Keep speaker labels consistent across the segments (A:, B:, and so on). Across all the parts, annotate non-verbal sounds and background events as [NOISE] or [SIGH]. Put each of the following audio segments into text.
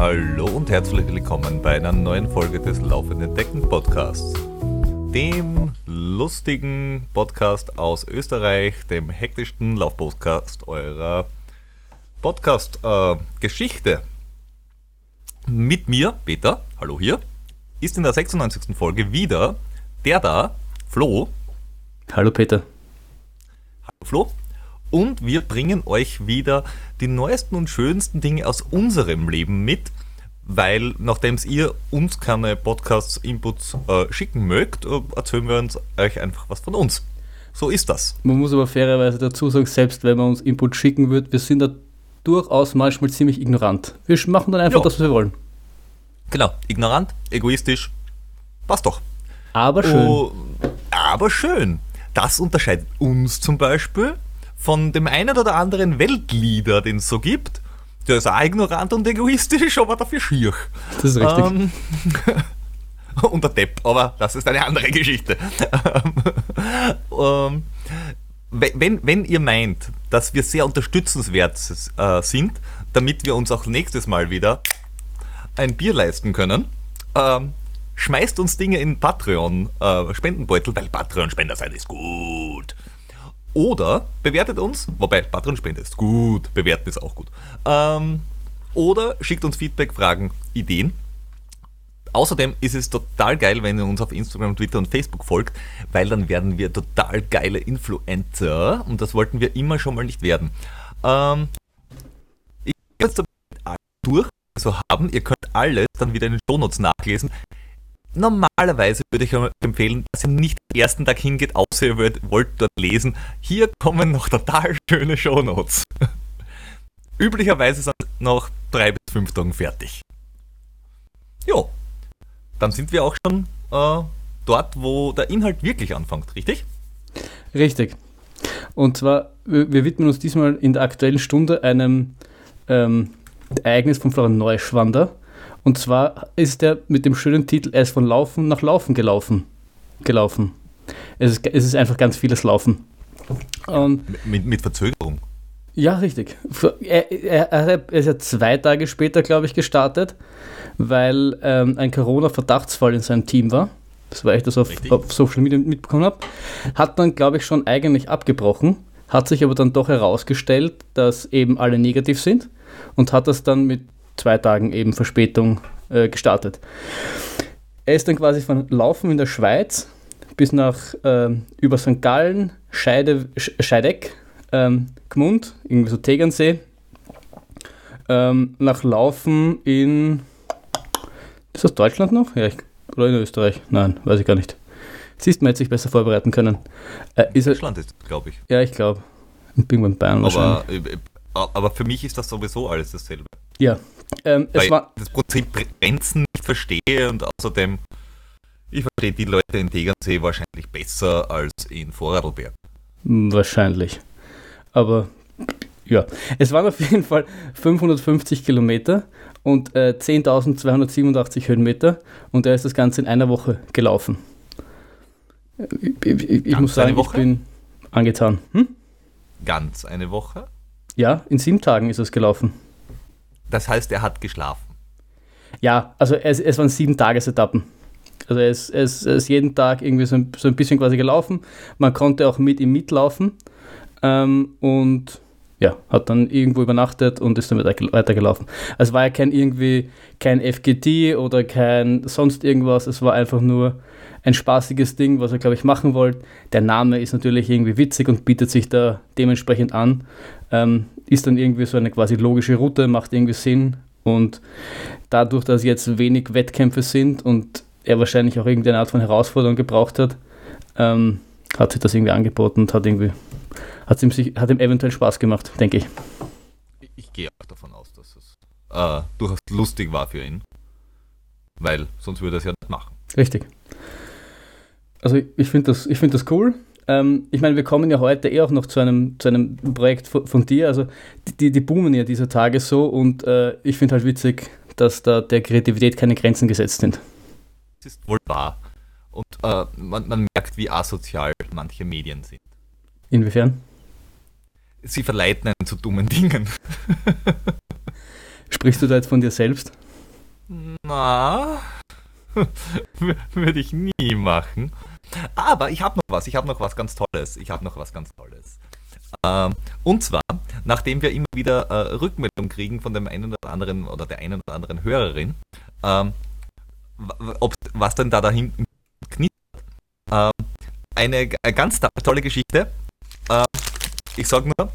A: Hallo und herzlich willkommen bei einer neuen Folge des Laufenden Decken Podcasts. Dem lustigen Podcast aus Österreich, dem hektischsten Laufpodcast eurer Podcast-Geschichte. Äh, Mit mir, Peter, hallo hier, ist in der 96. Folge wieder der da, Flo.
B: Hallo Peter.
A: Hallo Flo. Und wir bringen euch wieder die neuesten und schönsten Dinge aus unserem Leben mit, weil nachdem ihr uns keine Podcasts, Inputs äh, schicken mögt, äh, erzählen wir uns euch einfach was von uns. So ist das.
B: Man muss aber fairerweise dazu sagen, selbst wenn man uns Input schicken wird, wir sind da durchaus manchmal ziemlich ignorant. Wir machen dann einfach ja. das, was wir wollen.
A: Genau, ignorant, egoistisch, passt doch.
B: Aber schön. Oh,
A: aber schön. Das unterscheidet uns zum Beispiel von dem einen oder anderen Weltleader, den es so gibt. Der ist auch ignorant und egoistisch, aber dafür schier.
B: Das ist richtig. Ähm, [LAUGHS]
A: und der Depp, aber das ist eine andere Geschichte. [LAUGHS] ähm, wenn, wenn ihr meint, dass wir sehr unterstützenswert äh, sind, damit wir uns auch nächstes Mal wieder ein Bier leisten können, ähm, schmeißt uns Dinge in Patreon-Spendenbeutel, äh, weil Patreon-Spender sein ist gut. Oder bewertet uns, wobei Patreon-Spende ist gut, bewerten ist auch gut. Ähm, oder schickt uns Feedback, Fragen, Ideen. Außerdem ist es total geil, wenn ihr uns auf Instagram, Twitter und Facebook folgt, weil dann werden wir total geile Influencer und das wollten wir immer schon mal nicht werden. Ähm, ich gehe jetzt durch, also haben, ihr könnt alles dann wieder in den Shownotes nachlesen. Normalerweise würde ich euch empfehlen, dass ihr nicht am ersten Tag hingeht, außer ihr wollt, wollt dort lesen. Hier kommen noch total schöne Shownotes. [LAUGHS] Üblicherweise sind noch drei bis fünf Tagen fertig. Jo, dann sind wir auch schon äh, dort, wo der Inhalt wirklich anfängt, richtig?
B: Richtig. Und zwar, wir, wir widmen uns diesmal in der aktuellen Stunde einem ähm, Ereignis von Florian Neuschwander. Und zwar ist er mit dem schönen Titel, er ist von Laufen nach Laufen gelaufen. gelaufen. Es ist, es ist einfach ganz vieles Laufen.
A: Und mit, mit Verzögerung.
B: Ja, richtig. Er, er, er, ist ja zwei Tage später, glaube ich, gestartet, weil ähm, ein Corona-Verdachtsfall in seinem Team war. Das war ich das auf, auf Social Media mitbekommen habe. Hat dann, glaube ich, schon eigentlich abgebrochen, hat sich aber dann doch herausgestellt, dass eben alle negativ sind und hat das dann mit zwei Tagen eben Verspätung äh, gestartet. Er ist dann quasi von Laufen in der Schweiz bis nach äh, über St. Gallen, Scheide, Scheideck, ähm, Gmund, irgendwie so Tegernsee, ähm, nach Laufen in. Ist das Deutschland noch? Ja, ich, oder in Österreich? Nein, weiß ich gar nicht. Siehst, man hätte sich besser vorbereiten können.
A: Äh, ist Deutschland ist, glaube ich.
B: Ja, ich glaube. In Bing Bayern
A: aber, äh, aber für mich ist das sowieso alles dasselbe.
B: Ja,
A: ähm, Weil war, das Prinzip Grenzen nicht verstehe und außerdem, ich verstehe die Leute in Tegernsee wahrscheinlich besser als in Vorarlberg.
B: Wahrscheinlich. Aber ja, es waren auf jeden Fall 550 Kilometer und äh, 10.287 Höhenmeter und er ist das Ganze in einer Woche gelaufen. Ich, ich, ich muss sagen, ich bin angetan. Hm?
A: Ganz eine Woche?
B: Ja, in sieben Tagen ist es gelaufen.
A: Das heißt, er hat geschlafen.
B: Ja, also es, es waren sieben Tagesetappen. Also er ist, er, ist, jeden Tag irgendwie so ein, so ein bisschen quasi gelaufen. Man konnte auch mit ihm mitlaufen. Ähm, und ja, hat dann irgendwo übernachtet und ist dann weitergelaufen. Also war ja kein irgendwie kein FGT oder kein sonst irgendwas. Es war einfach nur ein spaßiges Ding, was er, glaube ich, machen wollte. Der Name ist natürlich irgendwie witzig und bietet sich da dementsprechend an. Ähm, ist dann irgendwie so eine quasi logische Route, macht irgendwie Sinn. Und dadurch, dass jetzt wenig Wettkämpfe sind und er wahrscheinlich auch irgendeine Art von Herausforderung gebraucht hat, ähm, hat sich das irgendwie angeboten und hat irgendwie hat ihm, sich, hat ihm eventuell Spaß gemacht, denke ich.
A: Ich gehe auch davon aus, dass es äh, durchaus lustig war für ihn. Weil sonst würde er es ja nicht machen.
B: Richtig. Also ich finde das, find das cool. Ähm, ich meine, wir kommen ja heute eh auch noch zu einem, zu einem Projekt von, von dir. Also die, die boomen ja dieser Tage so und äh, ich finde halt witzig, dass da der Kreativität keine Grenzen gesetzt sind.
A: Das ist wohl wahr. Und äh, man, man merkt, wie asozial manche Medien sind.
B: Inwiefern?
A: Sie verleiten einen zu dummen Dingen. [LAUGHS]
B: Sprichst du da jetzt von dir selbst?
A: Na, [LAUGHS] würde ich nie machen. Aber ich habe noch was, ich habe noch was ganz Tolles. Ich habe noch was ganz Tolles. Ähm, und zwar, nachdem wir immer wieder äh, Rückmeldung kriegen von dem einen oder anderen oder der einen oder anderen Hörerin, ähm, ob, was denn da da hinten knistert. Ähm, eine, eine, ganz tolle Geschichte. Ähm, ich sage nur,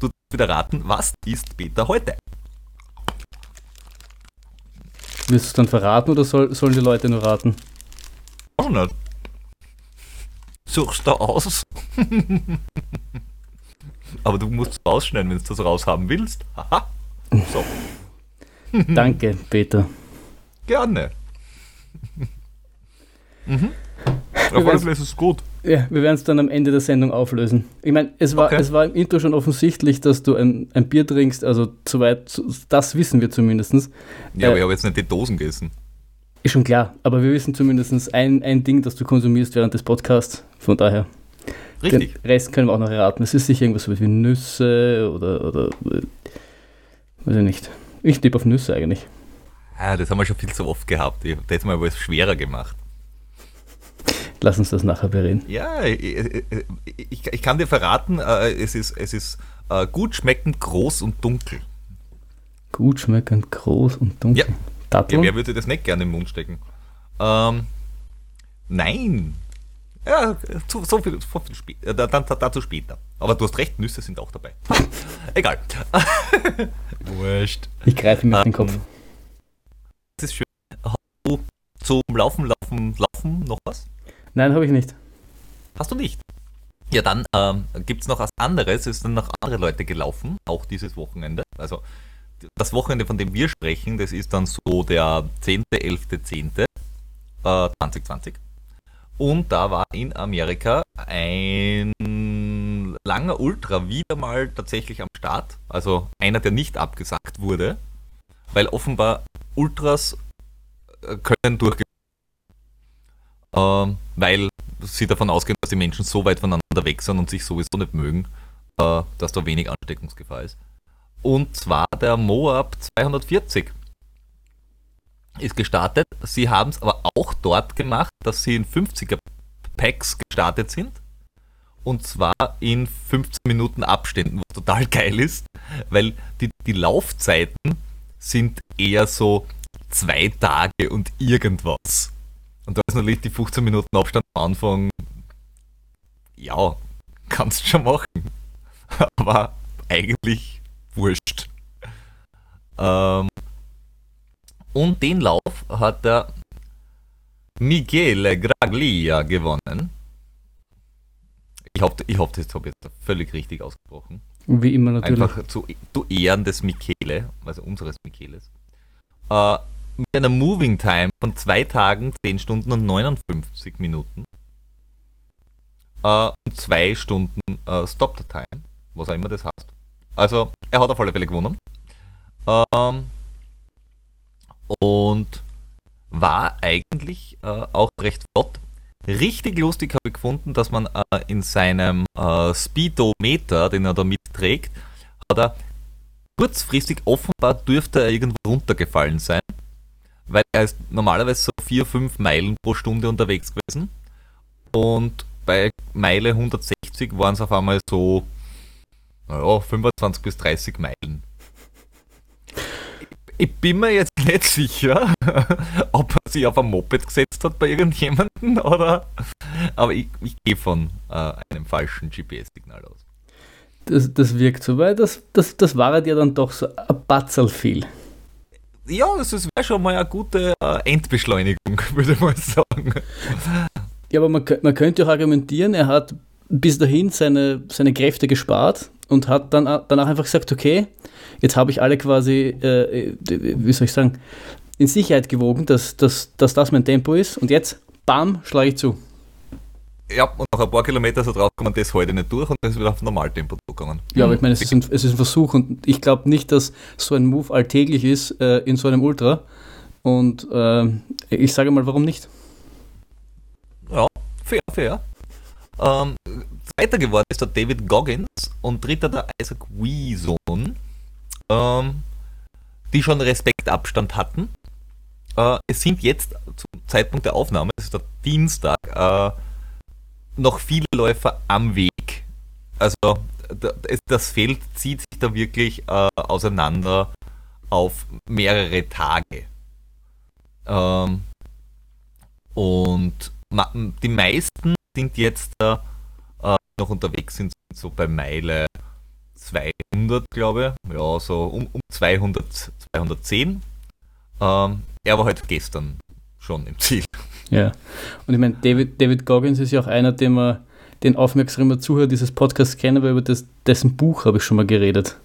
A: du wieder raten, was ist Peter heute?
B: Willst du es dann verraten oder soll, sollen die Leute nur raten?
A: Auch nicht. Suchst du aus? Aber du musst es rausschneiden, wenn du das raushaben willst. Haha. So.
B: Danke, Peter.
A: Gerne. mhm. Auf alle Fälle ist es gut.
B: Ja, wir werden es dann am Ende der Sendung auflösen. Ich meine, es war, okay. es war im Intro schon offensichtlich, dass du ein, ein Bier trinkst, also soweit, das wissen wir zumindest.
A: Ja, aber äh, ich habe jetzt nicht die Dosen gegessen.
B: Ist schon klar, aber wir wissen zumindest ein, ein Ding, das du konsumierst während des Podcasts. Von daher.
A: Richtig.
B: Den Rest können wir auch noch erraten. Es ist sicher irgendwas wie Nüsse oder, oder äh, weiß ich nicht. Ich tippe auf Nüsse eigentlich.
A: Ja, das haben wir schon viel zu oft gehabt. Ich habe jetzt mal was schwerer gemacht.
B: Lass uns das nachher bereden.
A: Ja, ich, ich, ich kann dir verraten, äh, es ist, es ist äh, gut schmeckend, groß und dunkel.
B: Gut schmeckend, groß und dunkel.
A: Ja. Datteln? Ja, wer würde das nicht gerne im Mund stecken? Ähm, nein. Ja, zu, so viel, so viel spät, äh, dann, dazu später. Aber du hast recht, Nüsse sind auch dabei. [LAUGHS] Egal. [LAUGHS]
B: Wurscht. Ich greife mir auf den Kopf. Ähm,
A: das ist schön. Hast du zum Laufen, Laufen, Laufen noch was?
B: Nein, habe ich nicht.
A: Hast du nicht? Ja, dann ähm, gibt es noch was anderes. Es sind noch andere Leute gelaufen, auch dieses Wochenende. Also das Wochenende, von dem wir sprechen, das ist dann so der 10., 11., 10. Äh, 2020. Und da war in Amerika ein langer Ultra wieder mal tatsächlich am Start. Also einer, der nicht abgesagt wurde, weil offenbar Ultras äh, können durchgehen äh, weil sie davon ausgehen, dass die Menschen so weit voneinander weg sind und sich sowieso nicht mögen, äh, dass da wenig Ansteckungsgefahr ist. Und zwar der Moab 240 ist gestartet. Sie haben es aber auch dort gemacht, dass sie in 50er Packs gestartet sind. Und zwar in 15 Minuten Abständen, was total geil ist, weil die, die Laufzeiten sind eher so zwei Tage und irgendwas. Und da ist natürlich die 15 Minuten Abstand am Anfang, ja, kannst du schon machen. [LAUGHS] Aber eigentlich wurscht. Ähm, und den Lauf hat der Michele Graglia gewonnen. Ich hoffe, ich hoffe, das habe ich jetzt völlig richtig ausgesprochen.
B: Wie immer natürlich.
A: Einfach zu, zu Ehren des Michele, also unseres Micheles. Äh, mit einer Moving Time von 2 Tagen, 10 Stunden und 59 Minuten. Äh, und 2 Stunden äh, Stop the Time, was auch immer das heißt. Also, er hat auf alle Fälle gewonnen. Ähm, und war eigentlich äh, auch recht flott. Richtig lustig habe ich gefunden, dass man äh, in seinem äh, Speedometer, den er da mitträgt, hat er kurzfristig offenbar dürfte er irgendwo runtergefallen sein weil er ist normalerweise so 4, 5 Meilen pro Stunde unterwegs gewesen. Und bei Meile 160 waren es auf einmal so naja, 25 bis 30 Meilen. Ich bin mir jetzt nicht sicher, [LAUGHS] ob er sich auf ein Moped gesetzt hat bei irgendjemandem [LAUGHS] oder. Aber ich, ich gehe von äh, einem falschen GPS-Signal aus.
B: Das, das wirkt so, weil das, das, das war ja dann doch so ein Batzel viel
A: ja, das wäre schon mal eine gute äh, Endbeschleunigung, [LAUGHS] würde ich mal sagen.
B: Ja, aber man, man könnte auch argumentieren, er hat bis dahin seine, seine Kräfte gespart und hat dann danach einfach gesagt, okay, jetzt habe ich alle quasi, äh, wie soll ich sagen, in Sicherheit gewogen, dass, dass, dass das mein Tempo ist und jetzt, bam, schlage ich zu.
A: Ja, und nach ein paar Kilometer so drauf kommt man das heute nicht durch und dann ist wieder auf Normaltempo zugegangen.
B: Ja, aber ich meine, es ist ein, es ist ein Versuch und ich glaube nicht, dass so ein Move alltäglich ist äh, in so einem Ultra. Und äh, ich sage mal, warum nicht?
A: Ja, fair, fair. Ähm, zweiter geworden ist der David Goggins und dritter der Isaac Weason, ähm, die schon Respektabstand hatten. äh, es sind jetzt zum Zeitpunkt der Aufnahme, das ist der Dienstag, äh, noch viele Läufer am Weg. Also das Feld zieht sich da wirklich äh, auseinander auf mehrere Tage. Ähm, und die meisten sind jetzt äh, noch unterwegs, sind so bei Meile 200, glaube ich. Ja, so um, um 200, 210. Ähm, er war halt gestern schon im Ziel.
B: Ja, und ich meine, David, David Goggins ist ja auch einer, den man, den aufmerksamer Zuhörer dieses Podcasts kennen, weil über das, dessen Buch habe ich schon mal geredet.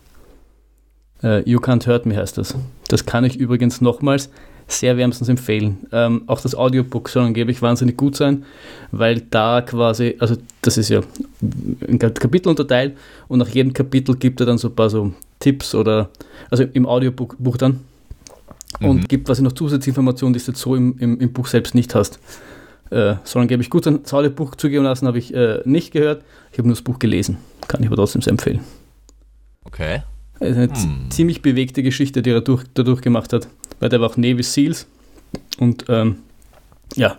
B: Uh, you Can't Hurt Me heißt das. Das kann ich übrigens nochmals sehr wärmstens empfehlen. Ähm, auch das Audiobook soll angeblich wahnsinnig gut sein, weil da quasi, also das ist ja ein Kapitel unterteilt und nach jedem Kapitel gibt er dann so ein paar so Tipps oder, also im Audiobook Buch dann und mhm. gibt quasi noch Zusatzinformationen, die du jetzt so im, im, im Buch selbst nicht hast. Äh, soll angeblich gut sein. Das Audiobuch zugeben lassen habe ich äh, nicht gehört. Ich habe nur das Buch gelesen. Kann ich aber trotzdem sehr empfehlen.
A: Okay.
B: Ist eine hm. ziemlich bewegte Geschichte, die er durch, dadurch gemacht hat. Weil der war auch Navy Seals und ähm, ja,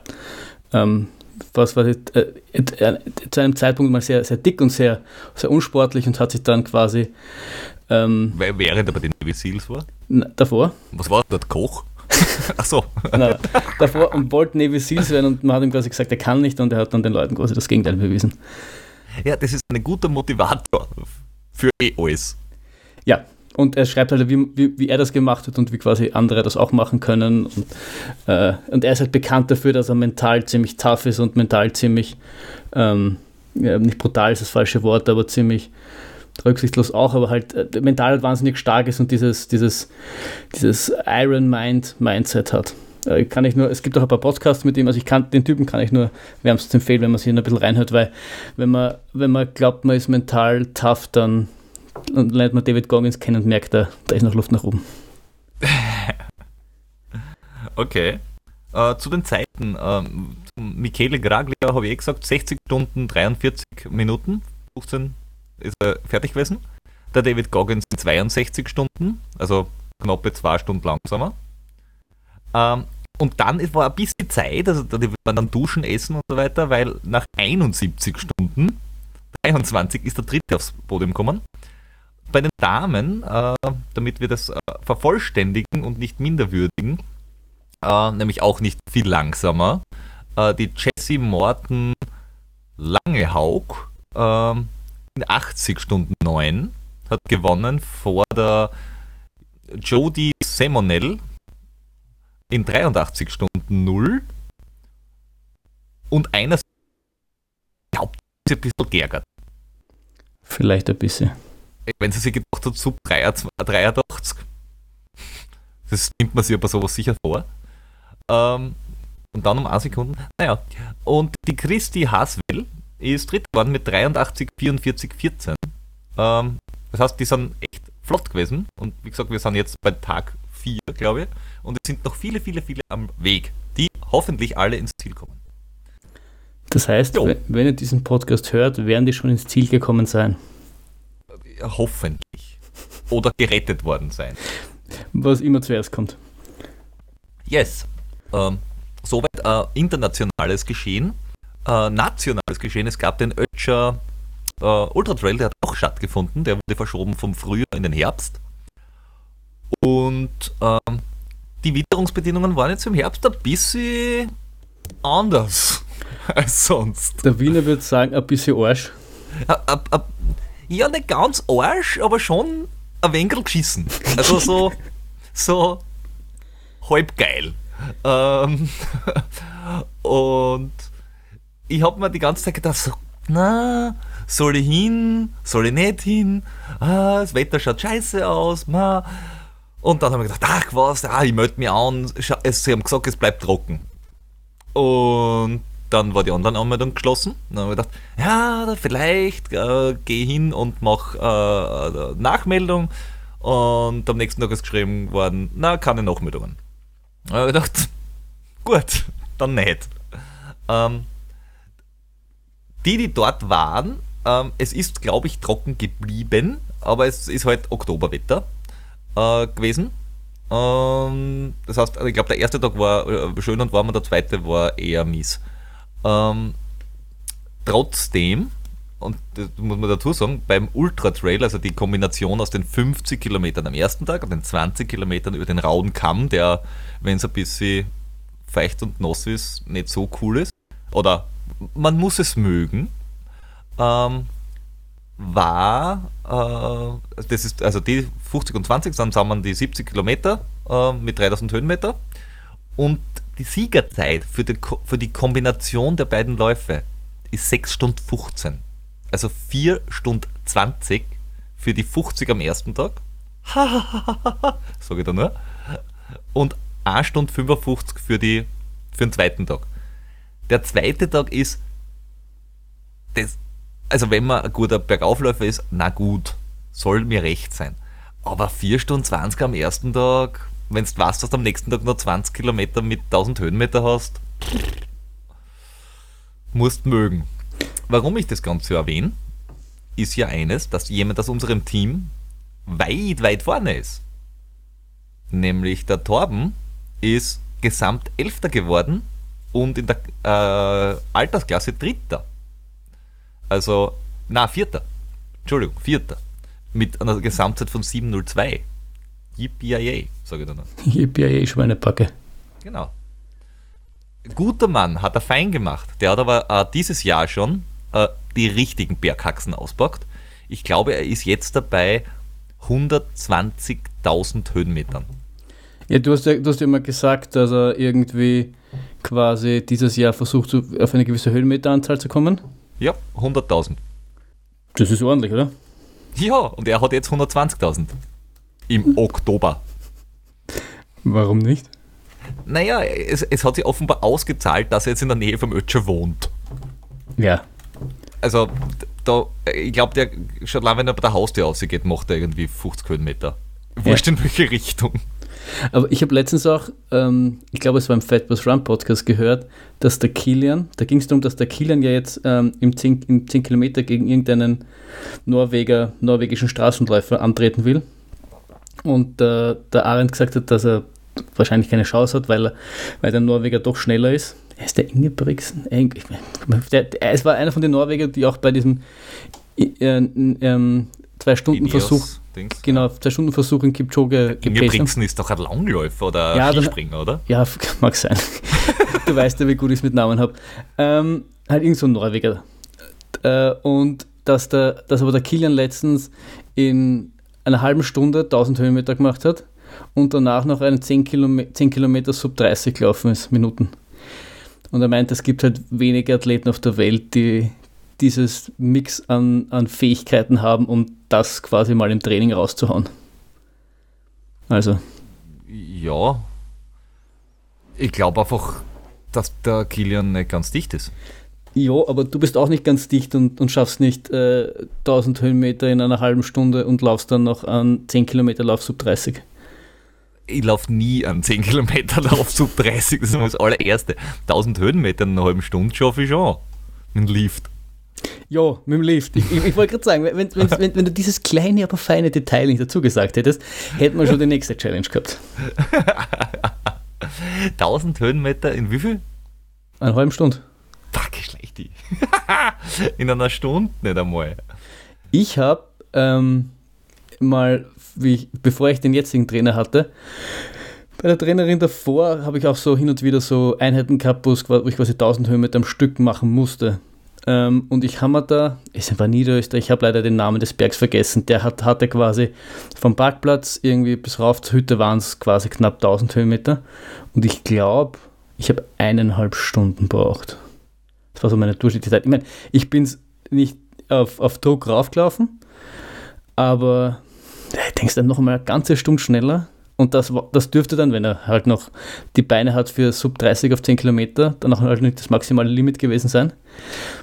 B: ähm, was war das, äh, äh, zu einem Zeitpunkt mal sehr, sehr dick und sehr, sehr unsportlich und hat sich dann quasi. Ähm,
A: Während er bei den Navy Seals war?
B: Na, davor.
A: Was war dort Koch? [LAUGHS] Ach so.
B: Nein, davor und wollte Navy Seals werden und man hat ihm quasi gesagt, er kann nicht und er hat dann den Leuten quasi das Gegenteil bewiesen.
A: Ja, das ist ein guter Motivator für eh alles.
B: Ja, und er schreibt halt, wie, wie, wie, er das gemacht hat und wie quasi andere das auch machen können. Und, äh, und er ist halt bekannt dafür, dass er mental ziemlich tough ist und mental ziemlich, ähm, ja, nicht brutal ist das falsche Wort, aber ziemlich rücksichtslos auch, aber halt äh, mental halt wahnsinnig stark ist und dieses, dieses, dieses Iron Mind Mindset hat. Äh, kann ich nur, es gibt auch ein paar Podcasts mit ihm, also ich kann, den Typen kann ich nur wärmstens empfehlen, wenn man sich ein bisschen reinhört, weil wenn man, wenn man glaubt, man ist mental tough, dann und lernt man David Goggins kennen und merkt, da, da ist noch Luft nach oben. [LAUGHS]
A: okay. Äh, zu den Zeiten. Ähm, Michele Graglia habe ich eh gesagt, 60 Stunden 43 Minuten. 15 ist er fertig gewesen. Der David Goggins in 62 Stunden, also knappe zwei Stunden langsamer. Ähm, und dann war ein bisschen Zeit, also da waren dann duschen, essen und so weiter, weil nach 71 Stunden, 23, ist der dritte aufs Podium gekommen bei den Damen, äh, damit wir das äh, vervollständigen und nicht minderwürdigen, äh, nämlich auch nicht viel langsamer, äh, die Jessie Morton Langehaug äh, in 80 Stunden 9 hat gewonnen vor der Jodie Semonell in 83 Stunden 0 und einer glaubt, ein bisschen geärgert.
B: Vielleicht ein bisschen
A: wenn sie sich gedacht hat, Sub 83, das nimmt man sich aber sowas sicher vor. Ähm, und dann um 1 Sekunden. Naja, und die Christi Haswell ist dritt geworden mit 83, 44, 14. Ähm, das heißt, die sind echt flott gewesen. Und wie gesagt, wir sind jetzt bei Tag 4, glaube ich. Und es sind noch viele, viele, viele am Weg, die hoffentlich alle ins Ziel kommen.
B: Das heißt, jo. wenn ihr diesen Podcast hört, werden die schon ins Ziel gekommen sein
A: hoffentlich. Oder gerettet worden sein.
B: Was immer zuerst kommt.
A: Yes. Ähm, soweit äh, internationales Geschehen. Äh, nationales Geschehen. Es gab den Ötscher äh, Ultra Trail, der hat auch stattgefunden. Der wurde verschoben vom Frühjahr in den Herbst. Und ähm, die Witterungsbedingungen waren jetzt im Herbst ein bisschen anders [LAUGHS] als sonst.
B: Der Wiener würde sagen, ein bisschen Arsch.
A: A, a, ja, nicht ganz Arsch, aber schon ein wenig geschissen. Also so, so halb geil. Ähm, [LAUGHS] und ich habe mir die ganze Zeit gedacht, so, na, soll ich hin, soll ich nicht hin, ah, das Wetter schaut scheiße aus, ma. Und dann habe ich gedacht, ach was, ah, ich melde mich an, sie haben gesagt, es bleibt trocken. Und dann war die Online-Anmeldung geschlossen. Dann haben wir gedacht, ja, vielleicht äh, gehe hin und mache äh, Nachmeldung. Und am nächsten Tag ist geschrieben worden, na, keine Nachmeldungen. Dann habe ich gedacht, [LAUGHS] gut, dann nicht. Ähm, die, die dort waren, ähm, es ist, glaube ich, trocken geblieben, aber es ist halt Oktoberwetter äh, gewesen. Ähm, das heißt, ich glaube, der erste Tag war äh, schön und warm und der zweite war eher mies. Ähm, trotzdem, und das muss man dazu sagen, beim Ultra Trail, also die Kombination aus den 50 Kilometern am ersten Tag und den 20 Kilometern über den rauen Kamm, der, wenn es ein bisschen feucht und nass ist, nicht so cool ist, oder man muss es mögen, ähm, war, äh, das ist also die 50 und 20, dann sammeln die 70 Kilometer äh, mit 3000 Höhenmeter. Und die Siegerzeit für die, für die Kombination der beiden Läufe ist 6 Stunden 15. Also 4 Stunden 20 für die 50 am ersten Tag. [LAUGHS] Sage ich da nur. Und 1 Stunde 55 für, die, für den zweiten Tag. Der zweite Tag ist, das, also wenn man ein guter Bergaufläufer ist, na gut, soll mir recht sein. Aber 4 Stunden 20 am ersten Tag, wenn du weißt, dass du am nächsten Tag noch 20 Kilometer mit 1000 Höhenmeter hast, musst mögen. Warum ich das Ganze erwähne, ist ja eines, dass jemand aus unserem Team weit, weit vorne ist. Nämlich der Torben ist gesamt Elfter geworden und in der äh, Altersklasse Dritter. Also, na, Vierter. Entschuldigung, Vierter. Mit einer Gesamtzeit von 702. Yippie, sage ich dann. [LAUGHS]
B: Yippie, Schweinepacke.
A: Genau. Guter Mann, hat er fein gemacht. Der hat aber äh, dieses Jahr schon äh, die richtigen Berghaxen auspackt. Ich glaube, er ist jetzt dabei 120.000 Höhenmetern.
B: Ja, du hast ja, du hast ja immer gesagt, dass er irgendwie quasi dieses Jahr versucht, auf eine gewisse Höhenmeteranzahl zu kommen.
A: Ja, 100.000.
B: Das ist ordentlich, oder?
A: Ja, und er hat jetzt 120.000 im Oktober.
B: Warum nicht?
A: Naja, es, es hat sich offenbar ausgezahlt, dass er jetzt in der Nähe vom Ötscher wohnt.
B: Ja.
A: Also, da, ich glaube, der schon lange, wenn er bei der Haustür ausgeht, macht er irgendwie 50 Höhenmeter. Wurscht ja. in welche Richtung.
B: Aber ich habe letztens auch, ähm, ich glaube, es war im Fat Bus Run Podcast gehört, dass der Kilian, da ging es darum, dass der Kilian ja jetzt ähm, im, 10, im 10 Kilometer gegen irgendeinen Norweger, norwegischen Straßenläufer antreten will. Und äh, der Arendt gesagt hat, dass er wahrscheinlich keine Chance hat, weil, weil der Norweger doch schneller ist. Er ist der Ingebrigtsen. Es war einer von den Norwegern, die auch bei diesem äh, äh, zwei Stunden Versuch, Dings, genau, zwei Stunden Versuch in Kipchoge
A: Ingebrigtsen ist doch ein Langläufer oder ja, Skispringer, dann, oder?
B: Ja, [LAUGHS] mag sein. [LAUGHS] du weißt ja, wie gut ich es mit Namen habe. Ähm, halt irgend so ein Norweger. Äh, und dass, der, dass aber der Kilian letztens in einer halben Stunde 1000 Höhenmeter gemacht hat und danach noch einen 10 Kilometer, 10 Kilometer sub 30 gelaufen ist, Minuten. Und er meint, es gibt halt wenige Athleten auf der Welt, die dieses Mix an, an Fähigkeiten haben, um das quasi mal im Training rauszuhauen. Also.
A: Ja. Ich glaube einfach, dass der Kilian nicht ganz dicht ist.
B: Ja, aber du bist auch nicht ganz dicht und, und schaffst nicht äh, 1000 Höhenmeter in einer halben Stunde und laufst dann noch an 10 Kilometer Lauf sub 30.
A: Ich laufe nie an 10 Kilometer Lauf sub 30, das ist das allererste. 1000 Höhenmeter in einer halben Stunde schaffe ich schon. Mit dem Lift.
B: Ja, mit dem Lift. Ich, ich, ich wollte gerade sagen, wenn, wenn, wenn, du dieses kleine, aber feine Detail nicht dazu gesagt hättest, hätten wir schon die nächste Challenge gehabt. [LAUGHS]
A: 1000 Höhenmeter in wie viel?
B: Eine halbe Stunde.
A: Fuck, schlecht die. [LAUGHS] in einer Stunde nicht einmal.
B: Ich habe ähm, mal, ich, bevor ich den jetzigen Trainer hatte, bei der Trainerin davor habe ich auch so hin und wieder so Einheiten gehabt, wo ich quasi 1000 Höhenmeter am Stück machen musste. Ähm, und ich habe da, es war Niederösterreich, ich habe leider den Namen des Bergs vergessen, der hat, hatte quasi vom Parkplatz irgendwie bis rauf zur Hütte waren es quasi knapp 1000 Höhenmeter. Und ich glaube, ich habe eineinhalb Stunden braucht. Das war so meine durchschnittliche Zeit. Ich meine, ich bin nicht auf, auf Druck raufgelaufen, aber ich denke dann noch einmal eine ganze Stunde schneller. Und das, das dürfte dann, wenn er halt noch die Beine hat für Sub 30 auf 10 Kilometer, dann auch halt nicht das maximale Limit gewesen sein.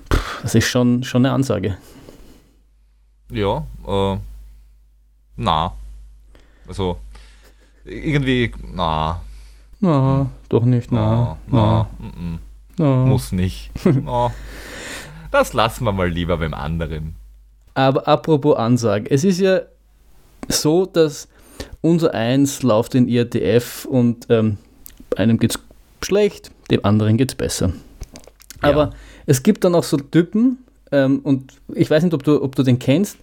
B: Puh, das ist schon, schon eine Ansage.
A: Ja, äh, na. Also, irgendwie, na.
B: Na, doch nicht, na.
A: Na, na. na. na. Muss nicht. na. [LAUGHS] Das lassen wir mal lieber beim anderen.
B: Aber apropos Ansage, es ist ja so, dass unser Eins läuft in IRTF und ähm, einem geht's schlecht, dem anderen geht's besser. Aber ja. es gibt dann auch so Typen, ähm, und ich weiß nicht, ob du, ob du den kennst,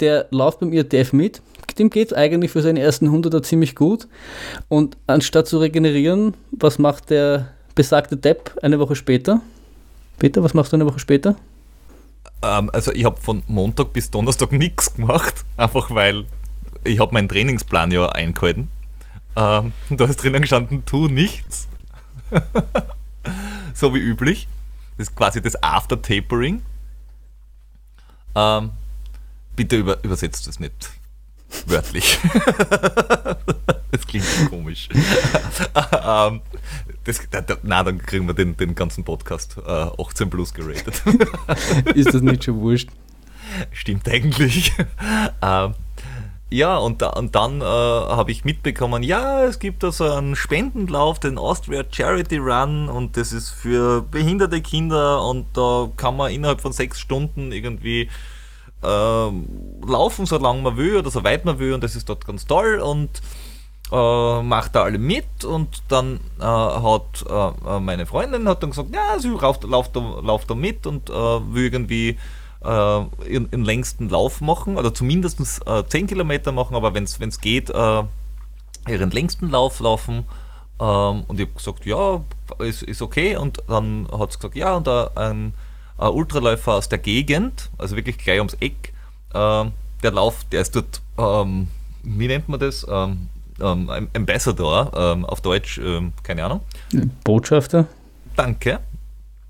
B: der läuft beim IRTF mit, dem geht es eigentlich für seine ersten 100er ziemlich gut. Und anstatt zu regenerieren, was macht der besagte Depp eine Woche später? Peter, was machst du eine Woche später?
A: Ähm, also ich habe von Montag bis Donnerstag nichts gemacht, [LAUGHS] einfach weil ich habe meinen Trainingsplan ja eingehalten. Ähm, [LAUGHS] da ist drinnen gestanden, tu nichts. [LAUGHS] so wie üblich. Das ist quasi das After-Tapering. Ähm, bitte über, übersetzt das nicht wörtlich. das klingt komisch. ähm, das, da, da, na, dann kriegen wir den, den ganzen Podcast äh, 18 plus geratet. [LAUGHS]
B: Ist das nicht schon wurscht?
A: Stimmt eigentlich. [LAUGHS] ähm, ja, und, da, und dann äh, habe ich mitbekommen, ja, es gibt da so einen Spendenlauf, den Austria Charity Run, und das ist für behinderte Kinder, und da kann man innerhalb von sechs Stunden irgendwie äh, laufen, so lange man will oder so weit man will, und das ist dort ganz toll, und äh, macht da alle mit und dann äh, hat äh, meine Freundin hat dann gesagt, ja, sie lauft, lauft, lauft da mit und äh, will irgendwie äh, ihren, ihren, längsten Lauf machen oder zumindest äh, 10 Kilometer machen, aber wenn es geht, äh, ihren längsten Lauf laufen. Ähm, und ich habe gesagt, ja, ist, ist okay. Und dann hat sie gesagt, ja, und ein, ein Ultraläufer aus der Gegend, also wirklich gleich ums Eck, äh, der Lauf, der ist dort, ähm, wie nennt man das? Ähm, ähm, Ambassador, ähm, auf Deutsch, ähm, keine Ahnung.
B: Botschafter.
A: Danke.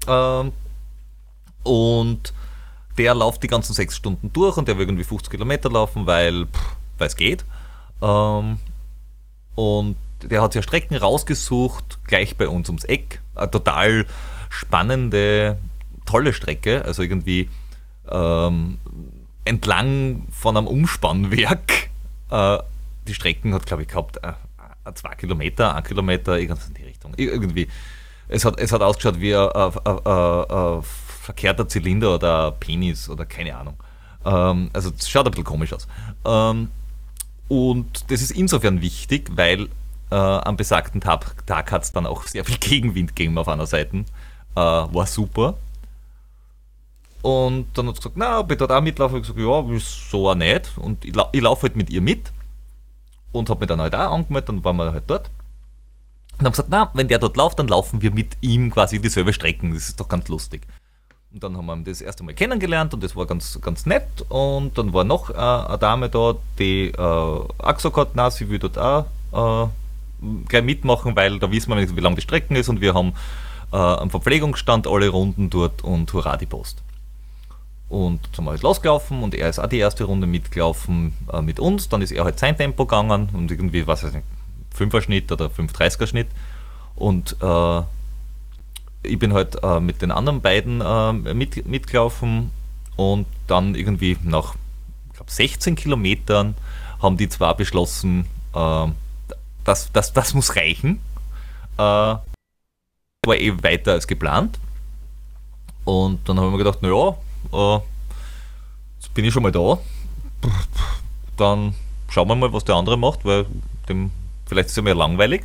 A: Ähm, und der läuft die ganzen sechs Stunden durch und der will irgendwie 50 Kilometer laufen, weil es geht. Ähm, und der hat ja Strecken rausgesucht, gleich bei uns ums Eck. Eine total spannende, tolle Strecke. Also irgendwie ähm, entlang von einem Umspannwerk. Äh, die Strecken hat, glaube ich, gehabt äh, äh, zwei Kilometer, ein Kilometer, irgendwas in die Richtung. Irgendwie. Es hat, es hat ausgeschaut wie ein, ein, ein, ein verkehrter Zylinder oder Penis oder keine Ahnung. Ähm, also es schaut ein bisschen komisch aus. Ähm, und das ist insofern wichtig, weil äh, am besagten Tag, Tag hat es dann auch sehr viel [LAUGHS] Gegenwind gegeben auf einer Seite. Äh, war super. Und dann hat sie gesagt, na, ich da mitlaufe? Ich gesagt, ja, so auch nicht. Und ich, ich laufe halt mit ihr mit. Und habe mich dann halt auch angemeldet, dann waren wir halt dort. Und haben gesagt, na, wenn der dort läuft, dann laufen wir mit ihm quasi dieselbe Strecken. Das ist doch ganz lustig. Und dann haben wir das erste Mal kennengelernt und das war ganz, ganz nett. Und dann war noch äh, eine Dame da, die äh, auch gesagt hat, na, sie will dort auch äh, gleich mitmachen, weil da wissen wir nicht, wie lang die Strecken ist und wir haben äh, am Verpflegungsstand alle Runden dort und hurra die Post. Und sind wir halt losgelaufen und er ist auch die erste Runde mitgelaufen äh, mit uns. Dann ist er halt sein Tempo gegangen und irgendwie, was weiß ich, 5er Schnitt oder 5,30er Schnitt. Und äh, ich bin halt äh, mit den anderen beiden äh, mit, mitgelaufen und dann irgendwie nach glaub, 16 Kilometern haben die zwei beschlossen, äh, das, das, das muss reichen. Äh, war eh weiter als geplant. Und dann haben wir gedacht, naja, äh, jetzt bin ich schon mal da. Dann schauen wir mal, was der andere macht, weil dem vielleicht ist ja mehr langweilig.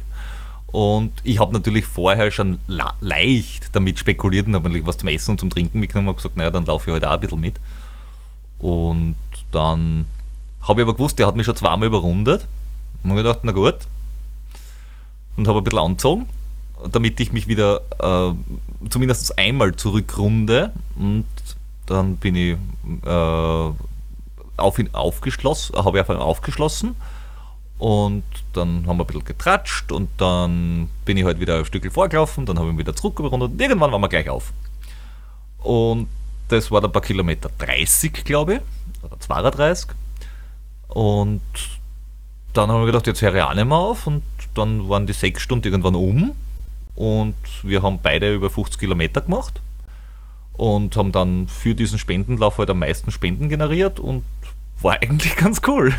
A: Und ich habe natürlich vorher schon leicht damit spekuliert und habe was zum Essen und zum Trinken mitgenommen und gesagt, naja, dann laufe ich heute halt auch ein bisschen mit. Und dann habe ich aber gewusst, der hat mich schon zweimal überrundet. Und habe gedacht, na gut. Und habe ein bisschen angezogen, damit ich mich wieder äh, zumindest einmal zurückrunde. Und dann bin ich äh, auf ihn aufgeschlossen, habe ich auf ihn aufgeschlossen und dann haben wir ein bisschen getratscht und dann bin ich halt wieder ein Stück vorgelaufen, dann habe ich ihn wieder zurückgerundet und irgendwann waren wir gleich auf. Und das war dann ein paar Kilometer 30, glaube ich, oder 32. Und dann haben wir gedacht, jetzt höre ich auch nicht mehr auf und dann waren die sechs Stunden irgendwann um und wir haben beide über 50 Kilometer gemacht und haben dann für diesen Spendenlauf halt am meisten Spenden generiert und war eigentlich [LAUGHS] ganz cool.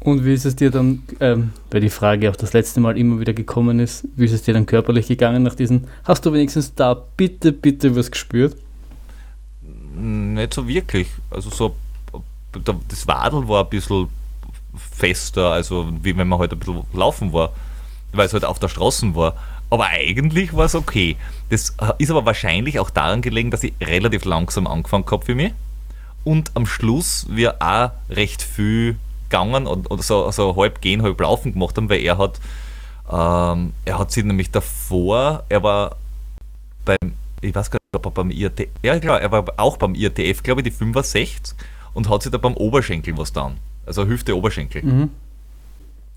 B: Und wie ist es dir dann, ähm, weil die Frage auch das letzte Mal immer wieder gekommen ist, wie ist es dir dann körperlich gegangen nach diesen, hast du wenigstens da bitte, bitte was gespürt?
A: Nicht so wirklich. Also so, das Wadel war ein bisschen fester, also wie wenn man halt ein bisschen laufen war, weil es halt auf der Straße war. Aber eigentlich war es okay. Das ist aber wahrscheinlich auch daran gelegen, dass ich relativ langsam angefangen habe für mich. Und am Schluss wir auch recht viel gegangen und, und so, so halb gehen, halb laufen gemacht haben, weil er hat, ähm, er hat sich nämlich davor, er war beim, ich weiß gar nicht, ob er beim IRTF, ja klar, er war auch beim IRTF, glaube ich, die 65 und hat sich da beim Oberschenkel was getan. Also Hüfte, Oberschenkel. Mhm.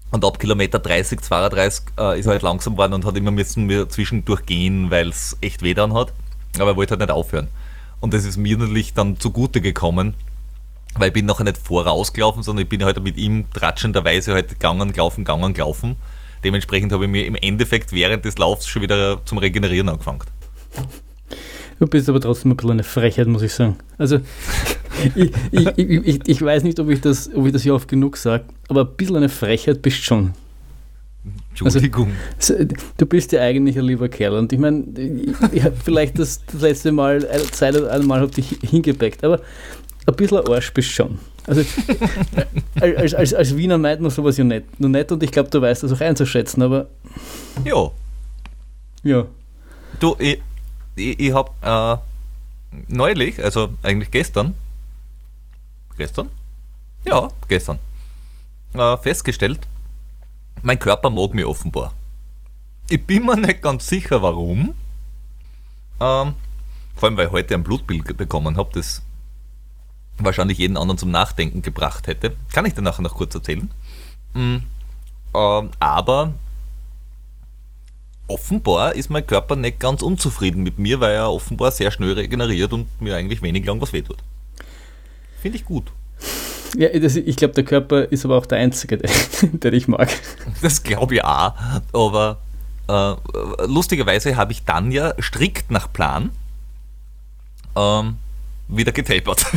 A: Und ab Kilometer 30, 32 äh, ist er halt langsam geworden und hat immer müssen wir zwischendurch gehen, weil es echt weh dann hat. Aber er wollte halt nicht aufhören. Und das ist mir natürlich dann zugute gekommen, weil ich bin nachher nicht vorausgelaufen, sondern ich bin halt mit ihm tratschenderweise halt gegangen, gelaufen, gegangen, gelaufen. Dementsprechend habe ich mir im Endeffekt während des Laufs schon wieder zum Regenerieren angefangen.
B: Du bist aber trotzdem ein bisschen eine Frechheit, muss ich sagen. Also, ich, ich, ich, ich, weiß nicht, ob ich das, ob ich das hier oft genug sage, aber ein bisschen eine Frechheit bist schon.
A: Entschuldigung.
B: Also, du bist ja eigentlich ein lieber Kerl und ich meine, ich, habe vielleicht das, das, letzte Mal, eine Zeit oder einmal habe dich hingepackt, aber ein bisschen ein Arsch bist schon. Also als, als, als Wiener meint man sowas ja nicht. Nur nicht und ich glaube, du weißt das auch einzuschätzen, aber.
A: Ja.
B: Ja.
A: Du, ich, ich, ich habe äh, neulich, also eigentlich gestern, gestern? Ja, gestern, äh, festgestellt, mein Körper mag mich offenbar. Ich bin mir nicht ganz sicher, warum. Ähm, vor allem, weil ich heute ein Blutbild bekommen habe, das wahrscheinlich jeden anderen zum Nachdenken gebracht hätte. Kann ich dir nachher noch kurz erzählen. Mhm. Ähm, aber offenbar ist mein Körper nicht ganz unzufrieden mit mir, weil er offenbar sehr schnell regeneriert und mir eigentlich wenig lang was wehtut. Finde ich gut.
B: Ja, das, ich glaube, der Körper ist aber auch der Einzige, den, [LAUGHS] den ich mag.
A: Das glaube ich auch. Aber äh, lustigerweise habe ich dann ja strikt nach Plan ähm, wieder getapert. [LAUGHS]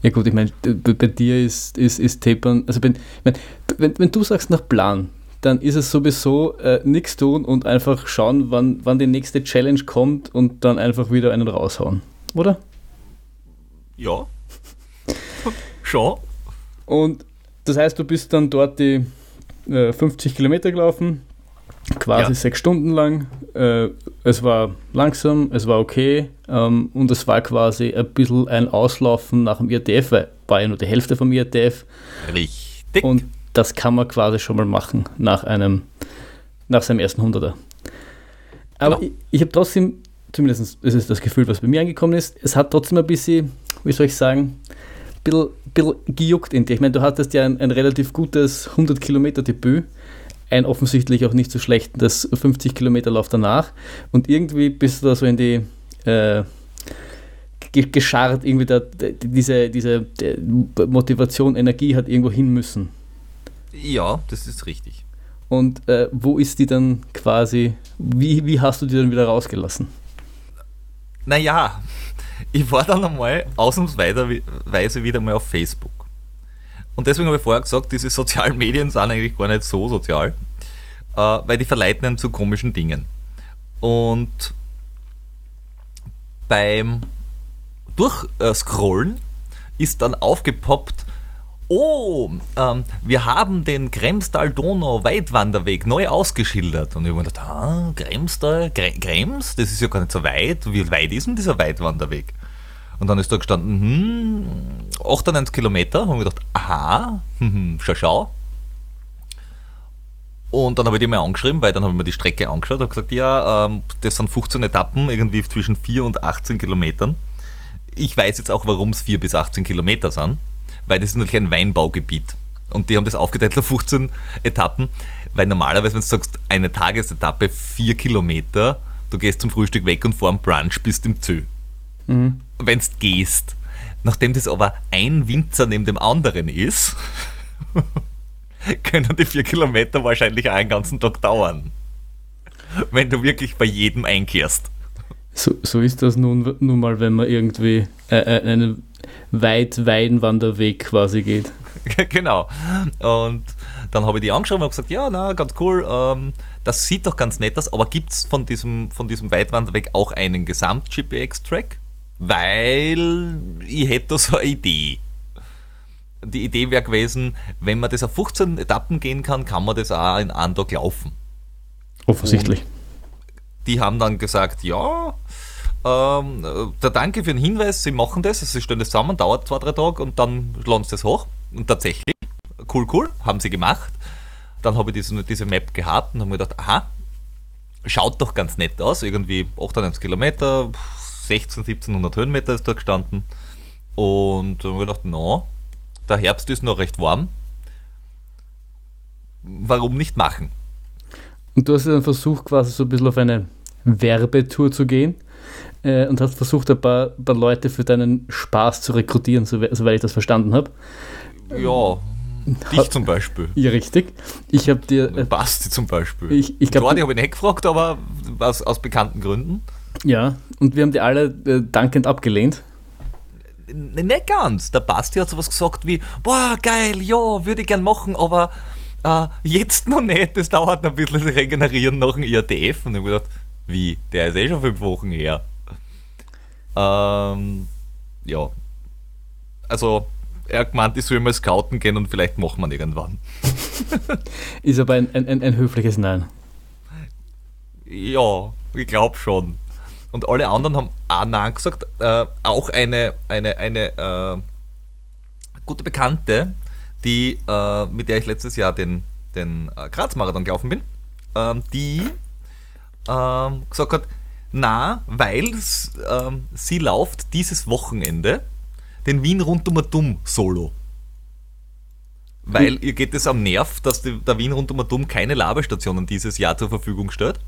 B: Ja gut, ich meine, bei dir ist, ist, ist Tapern, also wenn, wenn, wenn du sagst nach Plan, dann ist es sowieso äh, nichts tun und einfach schauen, wann, wann die nächste Challenge kommt und dann einfach wieder einen raushauen, oder?
A: Ja. Schon.
B: Und das heißt, du bist dann dort die äh, 50 Kilometer gelaufen, quasi ja. sechs Stunden lang. Äh, es war langsam, es war okay ähm, und es war quasi ein bisschen ein Auslaufen nach dem IRTF, weil war ja nur die Hälfte vom IRTF.
A: Richtig.
B: Und das kann man quasi schon mal machen nach einem, nach seinem ersten Hunderter. Aber genau. ich, ich habe trotzdem, zumindest ist es das Gefühl, was bei mir angekommen ist, es hat trotzdem ein bisschen, wie soll ich sagen, ein bisschen, bisschen gejuckt in dir. Ich meine, du hattest ja ein, ein relativ gutes 100 Kilometer Debüt ein offensichtlich auch nicht so schlechtes 50 Kilometer Lauf danach und irgendwie bist du da so in die äh, gescharrt, irgendwie da, diese, diese Motivation, Energie hat irgendwo hin müssen.
A: Ja, das ist richtig.
B: Und äh, wo ist die dann quasi, wie, wie hast du die dann wieder rausgelassen?
A: Naja, ich war dann einmal ausnahmsweise wieder mal auf Facebook. Und deswegen habe ich vorher gesagt, diese sozialen Medien sind eigentlich gar nicht so sozial, äh, weil die verleiten einen zu komischen Dingen. Und beim Durchscrollen ist dann aufgepoppt, oh, ähm, wir haben den Kremstal-Donau-Weitwanderweg neu ausgeschildert. Und ich habe mir gedacht, ah, Kremstal, Krems, das ist ja gar nicht so weit. Wie weit ist denn dieser Weitwanderweg? Und dann ist da gestanden, hm, 98 Kilometer. Und ich gedacht, aha, [LAUGHS] hm, hm, schau, schau. Und dann habe ich die mal angeschrieben, weil dann habe ich mir die Strecke angeschaut und gesagt, ja, ähm, das sind 15 Etappen, irgendwie zwischen 4 und 18 Kilometern. Ich weiß jetzt auch, warum es 4 bis 18 Kilometer sind, weil das ist natürlich ein Weinbaugebiet. Und die haben das aufgeteilt auf 15 Etappen, weil normalerweise, wenn du sagst, eine Tagesetappe, 4 Kilometer, du gehst zum Frühstück weg und vor dem Brunch bist im Zö mhm. wenn du gehst. Nachdem das aber ein Winzer neben dem anderen ist, [LAUGHS] können die vier Kilometer wahrscheinlich auch einen ganzen Tag dauern. Wenn du wirklich bei jedem einkehrst.
B: So, so ist das nun, nun mal, wenn man irgendwie äh, äh einen weit Weinwanderweg quasi geht. [LAUGHS]
A: genau. Und dann habe ich die angeschaut und gesagt, ja, na, ganz cool, ähm, das sieht doch ganz nett aus, aber gibt es von diesem, von diesem Weitwanderweg auch einen Gesamt-GPX-Track? weil ich hätte so eine Idee. die Idee wäre gewesen, wenn man das auf 15 Etappen gehen kann, kann man das auch in Tag laufen.
B: Offensichtlich. Und
A: die haben dann gesagt, ja, ähm, der Danke für den Hinweis, sie machen das, sie stellen das zusammen, dauert zwei, drei Tage und dann laden sie das hoch. Und tatsächlich, cool, cool, haben sie gemacht. Dann habe ich diese, diese Map gehabt und habe mir gedacht, aha, schaut doch ganz nett aus, irgendwie 98 Kilometer, 16, 1700 Höhenmeter ist da gestanden. Und dann habe ich gedacht, na, der Herbst ist noch recht warm. Warum nicht machen?
B: Und du hast dann versucht, quasi so ein bisschen auf eine Werbetour zu gehen äh, und hast versucht, ein paar, ein paar, Leute für deinen Spaß zu rekrutieren, soweit ich das verstanden habe.
A: Ja, dich zum Beispiel.
B: Ja, richtig. Ich habe dir.
A: Äh, Basti zum Beispiel.
B: Ich, ich glaube.
A: Ich habe ihn nicht gefragt, aber aus, aus bekannten Gründen.
B: Ja, und wir haben die alle äh, dankend abgelehnt.
A: Nicht ganz. Der Basti hat sowas gesagt wie: Boah, geil, ja, würde ich gern machen, aber äh, jetzt noch nicht. Das dauert noch ein bisschen regenerieren nach dem IATF. Und ich habe gedacht: Wie? Der ist eh schon fünf Wochen her. Ähm, ja. Also, er hat gemeint, ich soll mal scouten gehen und vielleicht machen wir irgendwann. [LAUGHS]
B: ist aber ein, ein, ein höfliches Nein.
A: Ja, ich glaube schon. Und alle anderen haben auch Nein gesagt. Äh, auch eine, eine, eine äh, gute Bekannte, die, äh, mit der ich letztes Jahr den, den äh, Graz-Marathon gelaufen bin, ähm, die ähm, gesagt hat, na, weil ähm, sie läuft dieses Wochenende den Wien rund um Dumm Solo. Weil hm. ihr geht es am Nerv, dass die, der Wien rund um Dumm keine Labestationen dieses Jahr zur Verfügung stellt.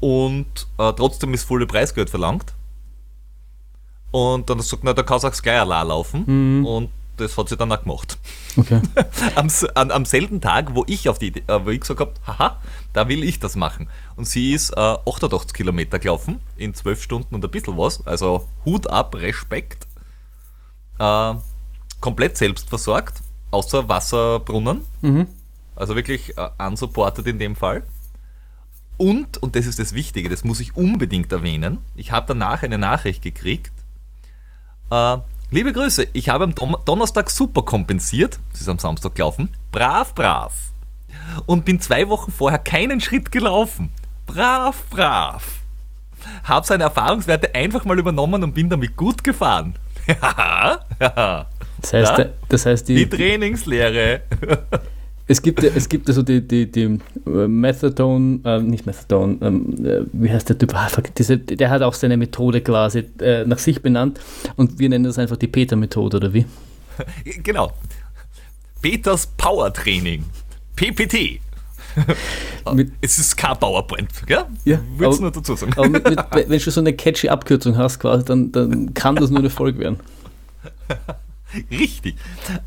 A: Und äh, trotzdem ist volle Preisgeld verlangt. Und dann sagt, na, da kannst du auch gleich laufen. Mhm. Und das hat sie dann auch gemacht.
B: Okay. [LAUGHS]
A: am, an, am selben Tag, wo ich auf die äh, wo ich gesagt habe, haha, da will ich das machen. Und sie ist äh, 88 Kilometer gelaufen in 12 Stunden und ein bisschen was. Also Hut ab, Respekt. Äh, komplett selbst versorgt, außer Wasserbrunnen. Mhm. Also wirklich äh, unsupported in dem Fall. Und, und das ist das Wichtige, das muss ich unbedingt erwähnen, ich habe danach eine Nachricht gekriegt, äh, Liebe Grüße, ich habe am Donnerstag super kompensiert, es ist am Samstag gelaufen, brav, brav. Und bin zwei Wochen vorher keinen Schritt gelaufen. Brav, brav. Hab seine Erfahrungswerte einfach mal übernommen und bin damit gut gefahren. [LAUGHS]
B: das heißt, das heißt
A: die, die Trainingslehre. [LAUGHS]
B: Es gibt, es gibt also die, die, die äh, Methadone, äh, nicht Methadone, ähm, äh, wie heißt der Typ? Ah, diese, der hat auch seine Methode quasi äh, nach sich benannt und wir nennen das einfach die Peter-Methode, oder wie? [LAUGHS]
A: Genau. Peters Power Training. PPT. [LAUGHS] mit, [LAUGHS] es ist kein PowerPoint, gell?
B: Ja.
A: Willst du nur dazu sagen?
B: Aber mit, mit, wenn du so eine catchy Abkürzung hast, quasi, dann, dann kann das nur eine Folge werden. [LAUGHS]
A: Richtig.